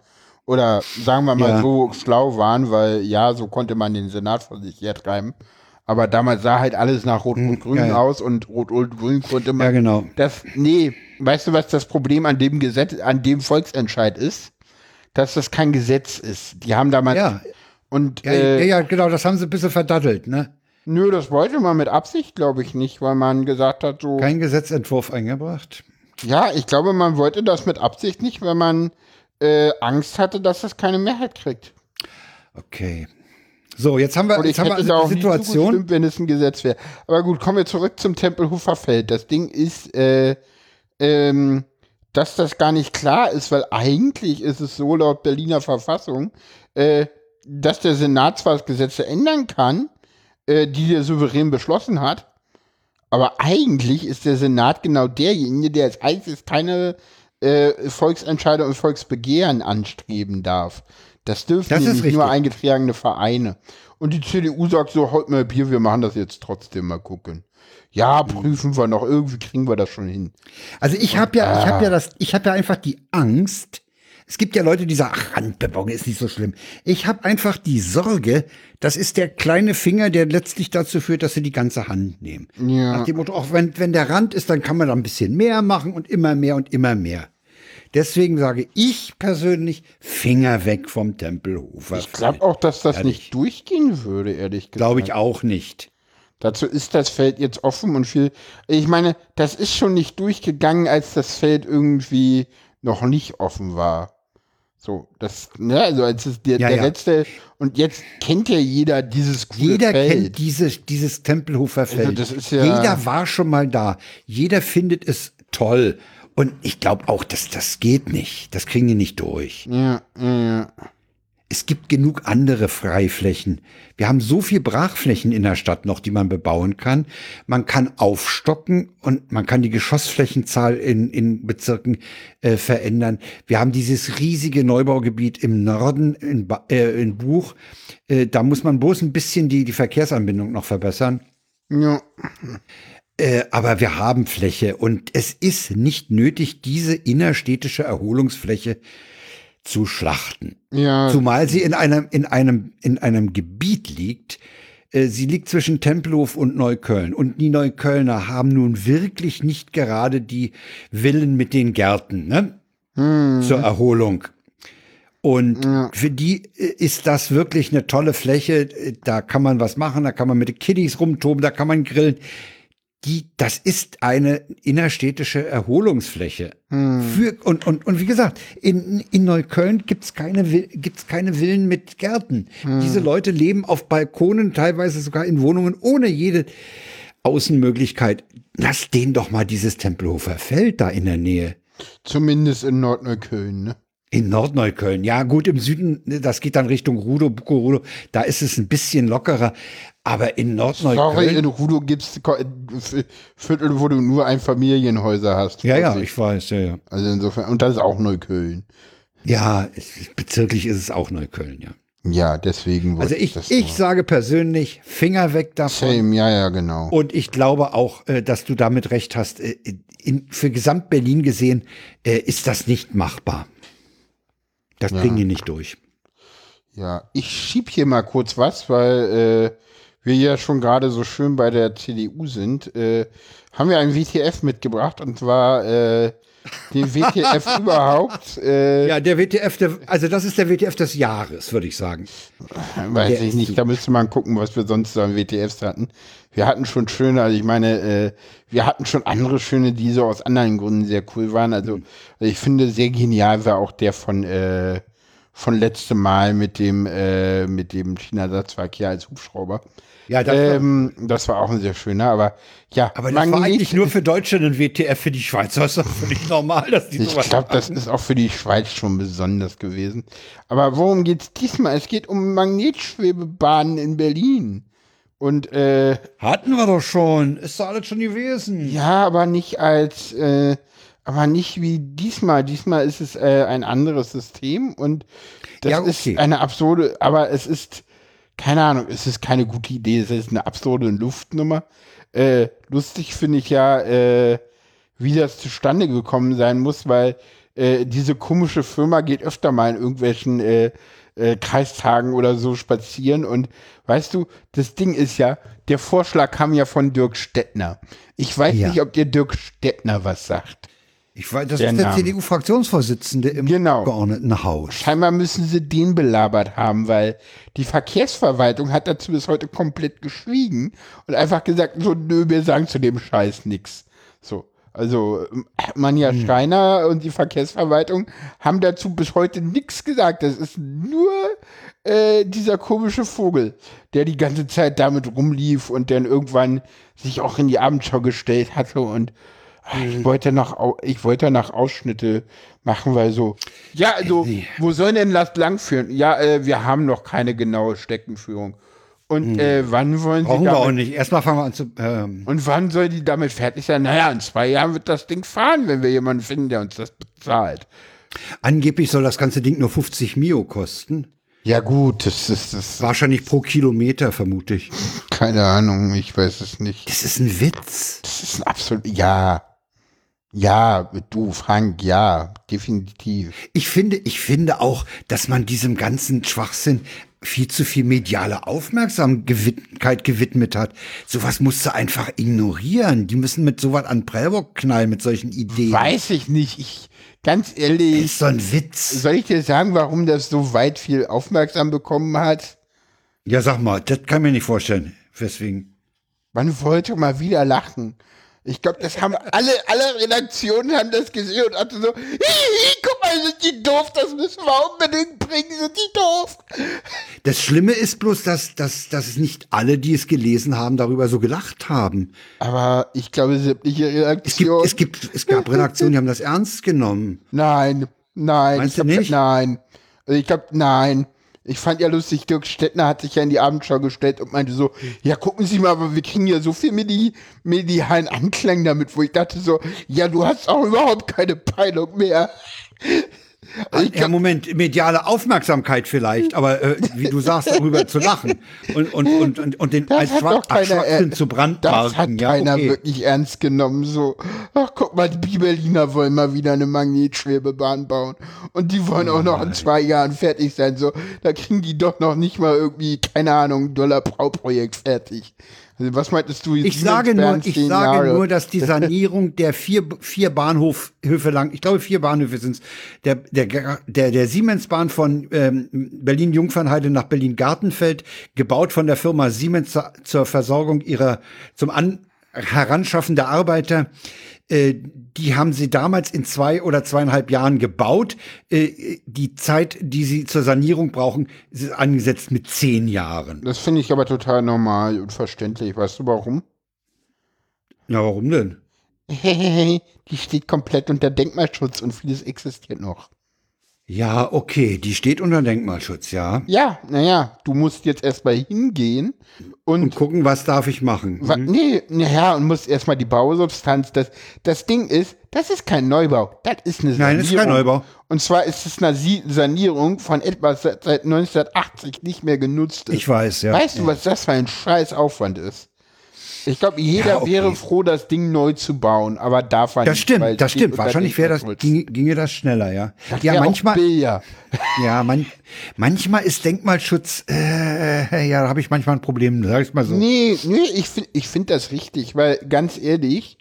Oder sagen wir mal Ja. so schlau waren, weil ja, so konnte man den Senat vor sich hertreiben. Aber damals sah halt alles nach Rot und Grün ja, ja. aus und Rot und Grün konnte man. Ja, genau. Das, nee, weißt du, was das Problem an dem Gesetz, an dem Volksentscheid ist? Dass das kein Gesetz ist. Die haben damals. Ja. Und Ja, äh, ja, genau, das haben sie ein bisschen verdattelt, ne? Nö, das wollte man mit Absicht, glaube ich, nicht, weil man gesagt hat, so. Kein Gesetzentwurf eingebracht. ja, ich glaube, man wollte das mit Absicht nicht, weil man äh, Angst hatte, dass das keine Mehrheit kriegt. Okay. So, jetzt haben wir, Und ich jetzt haben wir hätte eine auch nicht Situation. zugestimmt, wenn es ein Gesetz wäre. Aber gut, kommen wir zurück zum Tempelhofer Feld. Das Ding ist, äh, ähm, dass das gar nicht klar ist, weil eigentlich ist es so laut Berliner Verfassung, äh, dass der Senat zwar Gesetze ändern kann, äh, die der Souverän beschlossen hat, aber eigentlich ist der Senat genau derjenige, der als einziges keine äh, Volksentscheidung und Volksbegehren anstreben darf. Das dürfen Das nämlich nur eingetragene Vereine. Und die CDU sagt so, heute mal Bier, wir machen das jetzt trotzdem mal gucken. Ja, prüfen wir noch, irgendwie kriegen wir das schon hin. Also ich habe ja, ich Ah. habe ja das, ich habe ja einfach die Angst. Es gibt ja Leute, die sagen, ach, Randbebauung ist nicht so schlimm. Ich habe einfach die Sorge, das ist der kleine Finger, der letztlich dazu führt, dass sie die ganze Hand nehmen. Ja. Nach dem Motto, auch wenn, wenn der Rand ist, dann kann man da ein bisschen mehr machen und immer mehr und immer mehr. Deswegen sage ich persönlich, Finger weg vom Tempelhofer. Ich glaube auch, dass das Ehrlich. nicht durchgehen würde, ehrlich gesagt. Glaube ich auch nicht. Dazu ist das Feld jetzt offen und viel. Ich meine, das ist schon nicht durchgegangen, als das Feld irgendwie noch nicht offen war. So, das, ne, also als es der, Ja, der ja. letzte, und jetzt kennt ja jeder dieses coole Jeder Feld. kennt diese, dieses Tempelhofer Feld. Also das ist ja- Jeder war schon mal da. Jeder findet es toll. Und ich glaube auch, dass das geht nicht. Das kriegen die nicht durch. Ja, ja, ja. Es gibt genug andere Freiflächen. Wir haben so viel Brachflächen in der Stadt noch, die man bebauen kann. Man kann aufstocken und man kann die Geschossflächenzahl in, in Bezirken äh, verändern. Wir haben dieses riesige Neubaugebiet im Norden in, Ba- äh, in Buch. Äh, da muss man bloß ein bisschen die, die Verkehrsanbindung noch verbessern. ja. Äh, aber wir haben Fläche und es ist nicht nötig, diese innerstädtische Erholungsfläche zu schlachten. Ja. Zumal sie in einem, in einem, in einem Gebiet liegt. Äh, Sie liegt zwischen Tempelhof und Neukölln. Und die Neuköllner haben nun wirklich nicht gerade die Villen mit den Gärten, ne? Zur Erholung. Und für die äh, ist das wirklich eine tolle Fläche. Äh, Da kann man was machen, da kann man mit den Kiddies rumtoben, da kann man grillen. Die, das ist eine innerstädtische Erholungsfläche. Für, und, und, und wie gesagt, in, in Neukölln gibt's keine, gibt's keine Villen mit Gärten. Diese Leute leben auf Balkonen, teilweise sogar in Wohnungen ohne jede Außenmöglichkeit. Lass denen doch mal dieses Tempelhofer Feld da in der Nähe. Zumindest in Nordneukölln, ne? In Nordneukölln, ja gut, im Süden, ne, das geht dann Richtung Rudo, Buko-Rudo, da ist es ein bisschen lockerer, aber in Sorry, Nordneukölln, in Rudo gibt's Ko- F- Viertel, wo du nur Einfamilienhäuser hast. ja, ja, ich weiß, ja, ja. Also insofern, und das ist auch Neukölln. Ja, es, bezirklich ist es auch Neukölln, ja. Ja, deswegen Also ich, ich nur- sage persönlich, Finger weg davon. Same, ja, ja, genau. Und ich glaube auch, äh, dass du damit recht hast. Äh, In, für Gesamt-Berlin gesehen äh, ist das nicht machbar. Das kriegen die nicht durch. Ja, ich schieb hier mal kurz was, weil äh, wir ja schon gerade so schön bei der CDU sind. Äh, haben wir einen WTF mitgebracht und zwar äh, den WTF überhaupt. Äh, Ja, der WTF, der, also das ist der WTF des Jahres, würde ich sagen. Weiß Der ich nicht, da müsste man gucken, was wir sonst so an WTFs hatten. Wir hatten schon schöne, also ich meine, äh, wir hatten schon andere schöne, die so aus anderen Gründen sehr cool waren. Also, also ich finde, sehr genial war auch der von, äh, von letztem Mal mit dem, äh, mit dem China-Satzverkehr als Hubschrauber. Ja, das war- ähm, das war auch ein sehr schöner, aber ja, Aber das war eigentlich nur für Deutschland ein WTF, für die Schweizer ist das völlig normal, dass die Ich sowas glaube, das ist auch für die Schweiz schon besonders gewesen. Aber worum geht's diesmal? Es geht um Magnetschwebebahnen in Berlin. Und äh, Hatten wir doch schon. Ist doch alles schon gewesen. ja, aber nicht als, äh, aber nicht wie diesmal. Diesmal ist es äh, ein anderes System und das Ja, okay. ist eine absurde, aber es ist, keine Ahnung, es ist keine gute Idee, es ist eine absurde Luftnummer. Äh, lustig finde ich ja, äh, wie das zustande gekommen sein muss, weil äh, diese komische Firma geht öfter mal in irgendwelchen äh, äh, Kreistagen oder so spazieren und weißt du, das Ding ist ja, der Vorschlag kam ja von Dirk Stettner. Ich weiß Ja. nicht, ob dir Dirk Stettner was sagt. Ich weiß, das Der ist der. CDU-Fraktionsvorsitzende im Genau. Abgeordnetenhaus. Scheinbar müssen sie den belabert haben, weil die Verkehrsverwaltung hat dazu bis heute komplett geschwiegen und einfach gesagt, so, nö, wir sagen zu dem Scheiß nix. So. Also ähm, Manja Steiner und die Verkehrsverwaltung haben dazu bis heute nichts gesagt. Das ist nur äh, dieser komische Vogel, der die ganze Zeit damit rumlief und dann irgendwann sich auch in die Abendschau gestellt hatte und ich wollte noch, au- ich wollte nach Ausschnitte machen, weil so, ja, also, wo soll denn das langführen? Ja, äh, wir haben noch keine genaue Steckenführung. Und äh, wann wollen Sie Brauchen wir auch damit, nicht. Erstmal fangen wir an zu. Ähm, und wann soll die damit fertig sein? Naja, in zwei Jahren wird das Ding fahren, wenn wir jemanden finden, der uns das bezahlt. angeblich soll das ganze Ding nur 50 Mio kosten. Ja, gut, das ist, das Wahrscheinlich pro Kilometer, vermute ich. keine Ahnung, ich weiß es nicht. Das ist ein Witz. Das ist ein absolut, ja. Ja, du, Frank, ja, definitiv. Ich finde, ich finde auch, dass man diesem ganzen Schwachsinn viel zu viel mediale Aufmerksamkeit gewidmet hat. Sowas musst du einfach ignorieren. Die müssen mit sowas an Prellbock knallen, mit solchen Ideen. Weiß ich nicht. Ich, ganz Das ehrlich, ist so ein Witz. soll ich dir sagen, warum das so weit viel aufmerksam bekommen hat? Ja, sag mal, das kann ich mir nicht vorstellen. Weswegen? Man wollte mal wieder lachen. Ich glaube, das haben alle, alle Redaktionen haben das gesehen und hatten so, hihi, guck mal, sind die doof, das müssen wir unbedingt bringen, sind die doof. Das Schlimme ist bloß, dass, dass, dass nicht alle, die es gelesen haben, darüber so gelacht haben. Aber ich glaube, sämtliche Es gibt, Redaktionen. es gibt, es gab Redaktionen, die haben das ernst genommen. Nein, nein. Meinst ich du glaub, nicht? Nein. Also ich glaube, nein. Ich fand ja lustig, Dirk Stettner hat sich ja in die Abendschau gestellt und meinte so, ja, gucken Sie mal, aber wir kriegen ja so viel medi medialen Anklang damit, wo ich dachte so, ja, du hast auch überhaupt keine Peilung mehr. Ich ja, Moment, mediale Aufmerksamkeit vielleicht, aber äh, wie du sagst, darüber zu lachen und, und, und, und, und den Das als hat Schwach, doch keiner, äh, zu Das brandmarken. hat ja, keiner okay. wirklich ernst genommen. So, ach guck mal, die Berliner wollen mal wieder eine Magnetschwebebahn bauen. Und die wollen auch noch in zwei Jahren fertig sein. So, da kriegen die doch noch nicht mal irgendwie, keine Ahnung, Dollar pro Projekt fertig. Was meintest du? Ich Siemens sage nur, ich sage Jahre? nur, dass die Sanierung der vier, vier Bahnhofhöfe lang, ich glaube vier Bahnhöfe sind's, der, der, der, der Siemensbahn von ähm, Berlin-Jungfernheide nach Berlin-Gartenfeld, gebaut von der Firma Siemens zur, zur Versorgung ihrer, zum An Heranschaffen der Arbeiter, äh, die haben sie damals in zwei oder zweieinhalb Jahren gebaut. Äh, die Zeit, die sie zur Sanierung brauchen, ist angesetzt mit zehn Jahren. Das finde ich aber total normal und verständlich. Weißt du warum? Ja, warum denn? die steht komplett unter Denkmalschutz und vieles existiert noch. Ja, okay, die steht unter Denkmalschutz, ja. Ja, naja, du musst jetzt erstmal hingehen und, Und gucken, was darf ich machen. wa- nee, naja, und musst erstmal die Bausubstanz, das, das Ding ist, das ist kein Neubau, das ist eine Sanierung. Nein, das ist kein Neubau. Und zwar ist es eine Sanierung von etwas seit seit 1980 nicht mehr genutzt ist. Ich weiß, ja. Weißt du, was das für ein scheiß Aufwand ist? Ich glaube, jeder Ja, okay. wäre froh, das Ding neu zu bauen, aber darf er Das nicht. stimmt, das stimmt. Wahrscheinlich wäre das, Denkmalschutz. ginge, das schneller, ja. Das ja, manchmal, ja, man, manchmal ist Denkmalschutz, äh, ja, da habe ich manchmal ein Problem, sag ich mal so. Nee, nee, ich finde ich find das richtig, weil ganz ehrlich,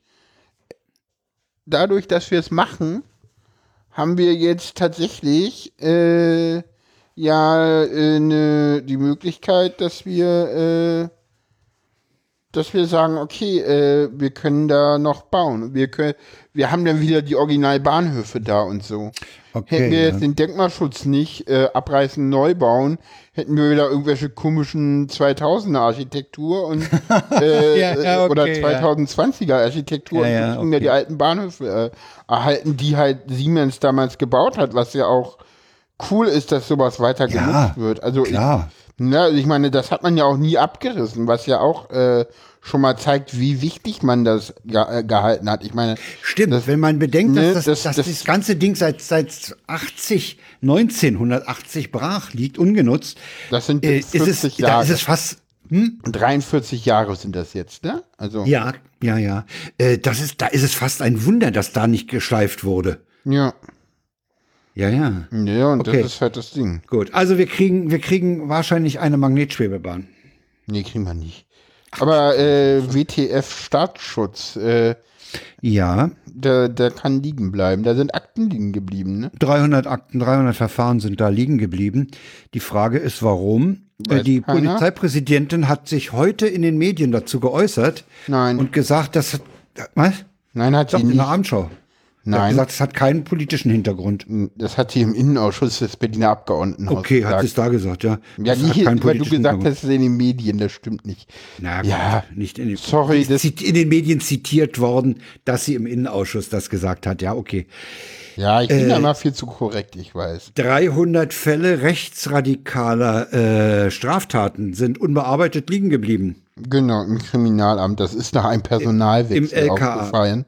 dadurch, dass wir es machen, haben wir jetzt tatsächlich äh, ja äh, ne, die Möglichkeit, dass wir, äh, dass wir sagen, okay, äh, wir können da noch bauen. Wir können, wir haben dann wieder die Originalbahnhöfe da und so. Okay, Hätten wir ja. jetzt den Denkmalschutz nicht äh, abreißen, neu bauen, hätten wir wieder irgendwelche komischen 2000er Architektur und äh, Ja, ja, äh, oder okay, ja. 2020er Architektur und ja okay. die alten Bahnhöfe äh, erhalten, die halt Siemens damals gebaut hat, was ja auch cool ist, dass sowas weiter genutzt wird. Also klar. Ich, ne, also ich meine, das hat man ja auch nie abgerissen, was ja auch äh, schon mal zeigt, wie wichtig man das ge äh, gehalten hat. Ich meine, Stimmt, das- wenn man bedenkt, ne, dass, das, das- dass das- das ganze Ding seit, seit 80, 1980 brach liegt, ungenutzt, Das sind äh, ist es, 50 da Jahre. ist es fast, hm? 43 Jahre sind das jetzt, ne? Also Ja, ja, ja. Äh, das ist, da ist es fast ein Wunder, dass da nicht geschleift wurde. ja, Ja, ja. ja, und Okay. das ist halt das Ding. Gut, also wir kriegen, wir kriegen wahrscheinlich eine Magnetschwebebahn. Nee, kriegen wir nicht. Aber äh, WTF Staatsschutz, äh, Ja, der, der kann liegen bleiben. Da sind Akten liegen geblieben, ne? 300 Akten, 300 Verfahren sind da liegen geblieben. Die Frage ist, warum? Weiß Äh, Die keiner. Polizeipräsidentin hat sich heute in den Medien dazu geäußert Nein. und gesagt, dass was? Nein, hat Doch, sie in der nicht. Sie hat Nein. gesagt, es hat keinen politischen Hintergrund. Das hat sie im Innenausschuss des Berliner Abgeordnetenhauses Okay, hat gesagt. sie es da gesagt, ja. Ja, Das hat nicht, weil du gesagt hast, es ist in den Medien, das stimmt nicht. Na gut, Ja, nicht in den, sorry, ist das- in den Medien zitiert worden, dass sie im Innenausschuss das gesagt hat. Ja, okay. Ja, ich Äh, bin da immer viel zu korrekt, ich weiß. 300 Fälle rechtsradikaler äh, Straftaten sind unbearbeitet liegen geblieben. Genau, im Kriminalamt. Das ist nach einem Personalwechsel Im LKA. aufgefallen.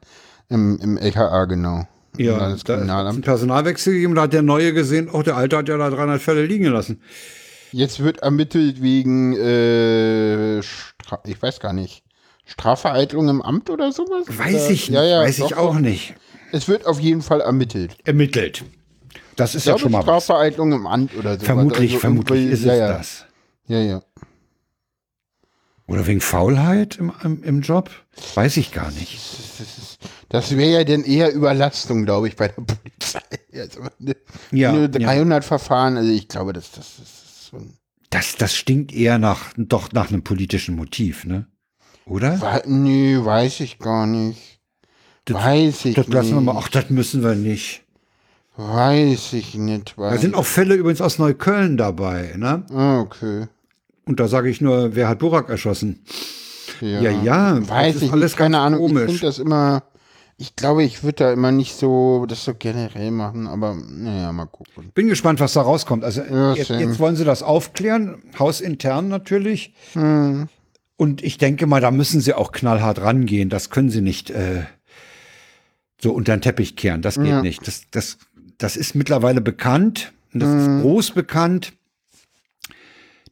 Im, Im LKA, genau. Ja, da ist ein Landeskriminalamt. Personalwechsel gegeben, da hat der Neue gesehen, oh, der Alte hat ja da 300 Fälle liegen gelassen. Jetzt wird ermittelt wegen, äh, ich weiß gar nicht, Strafvereitlung im Amt oder sowas? Weiß ich nicht, Ja, ja, weiß doch, ich auch nicht. Es wird auf jeden Fall ermittelt. Ermittelt. Das ist Ich ja glaube, schon mal was. Strafvereitlung im Amt oder sowas. Vermutlich, Also vermutlich ist ja, es ja. das. Ja, ja. Oder wegen Faulheit im, im, im Job? Weiß ich gar nicht. Das wäre ja dann eher Überlastung, glaube ich, bei der Polizei. Also, ne, Ja, nur ja. 300 Verfahren, also ich glaube, das, das, ist so ein Das, das stinkt eher nach, doch nach einem politischen Motiv, ne? Oder? Wa- Nee, weiß ich gar nicht. Das- weiß ich Das lassen wir nicht. mal. Ach, das müssen wir nicht. Weiß ich nicht. Da Weiß sind auch Fälle übrigens aus Neukölln dabei, ne? Ah, okay. Und da sage ich nur, wer hat Burak erschossen? Ja, Ja, ja, das Weiß ist ich alles nicht, keine Ahnung. Ich komisch. finde das immer, ich glaube, ich würde da immer nicht so, das so generell machen, aber naja, mal gucken. Bin gespannt, was da rauskommt. Also Ja, jetzt, jetzt wollen sie das aufklären, hausintern natürlich. Hm. Und ich denke mal, da müssen sie auch knallhart rangehen. Das können sie nicht äh, so unter den Teppich kehren. Das geht Ja. nicht. Das, das, das ist mittlerweile bekannt. Das mhm. ist groß bekannt.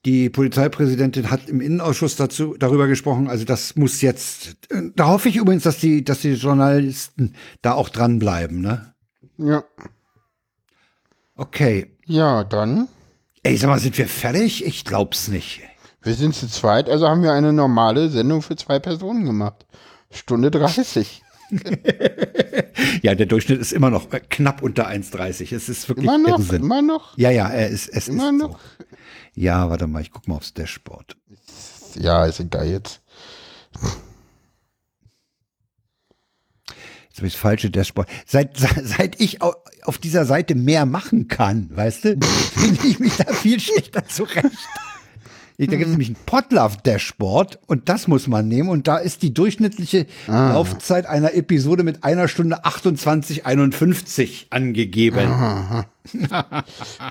Die Polizeipräsidentin hat im Innenausschuss dazu, darüber gesprochen. Also das muss jetzt, da hoffe ich übrigens, dass die, dass die Journalisten da auch dranbleiben, ne? Ja. Okay. Ja, dann. Ey, sag mal, sind wir fertig? Ich glaub's nicht. Wir sind zu zweit, also haben wir eine normale Sendung für zwei Personen gemacht. Stunde 30. ja, der Durchschnitt ist immer noch knapp unter 1,30. Es ist wirklich immer noch, Irrsinn. immer noch. Ja, ja, er ist, es immer ist noch. So. Ja, warte mal, ich guck mal aufs Dashboard. Ja, ist egal jetzt. Jetzt habe ich das falsche Dashboard. Seit, seit ich auf dieser Seite mehr machen kann, weißt du, finde ich mich da viel schlechter zurecht. Da gibt es nämlich ein Podlove-Dashboard und das muss man nehmen. Und da ist die durchschnittliche ah. Laufzeit einer Episode mit einer Stunde 28,51 angegeben.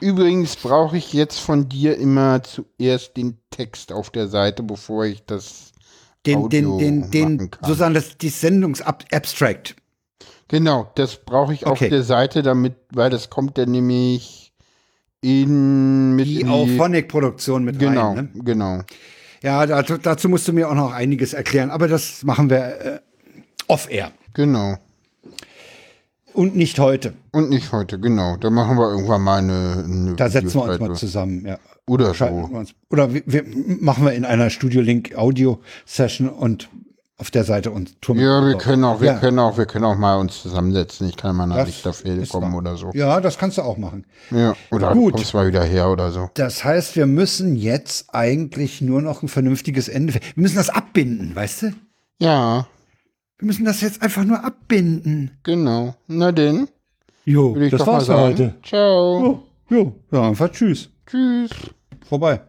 Übrigens brauche ich jetzt von dir immer zuerst den Text auf der Seite, bevor ich das den, Audio den, den, den, sozusagen das, die Sendungsabstract. Genau, das brauche ich okay. auf der Seite, damit, weil das kommt dann nämlich in mit die Auphonic-Produktion mit genau, rein. Ne? Genau. Ja, dazu, dazu, musst du mir auch noch einiges erklären, aber das machen wir äh, off-air. Genau. Und nicht heute. Und nicht heute, genau. Da machen wir irgendwann mal eine. eine da setzen wir uns mal zusammen, ja. Oder so. Oder wir, wir, machen wir in einer Studio Link Audio Session und auf der Seite und Turm. Ja, wir können auch, wir ja. können auch, wir können auch mal uns zusammensetzen. Ich kann mal nach Lichterfelde kommen oder so. Ja, das kannst du auch machen. Ja, oder Gut. kommst mal wieder her oder so. Das heißt, wir müssen jetzt eigentlich nur noch ein vernünftiges Ende. Wir müssen das abbinden, weißt du? Ja. Wir müssen das jetzt einfach nur abbinden. Genau. Na denn. Jo, das war's für heute. Ciao. Jo, jo, ja, einfach tschüss. Tschüss. Vorbei.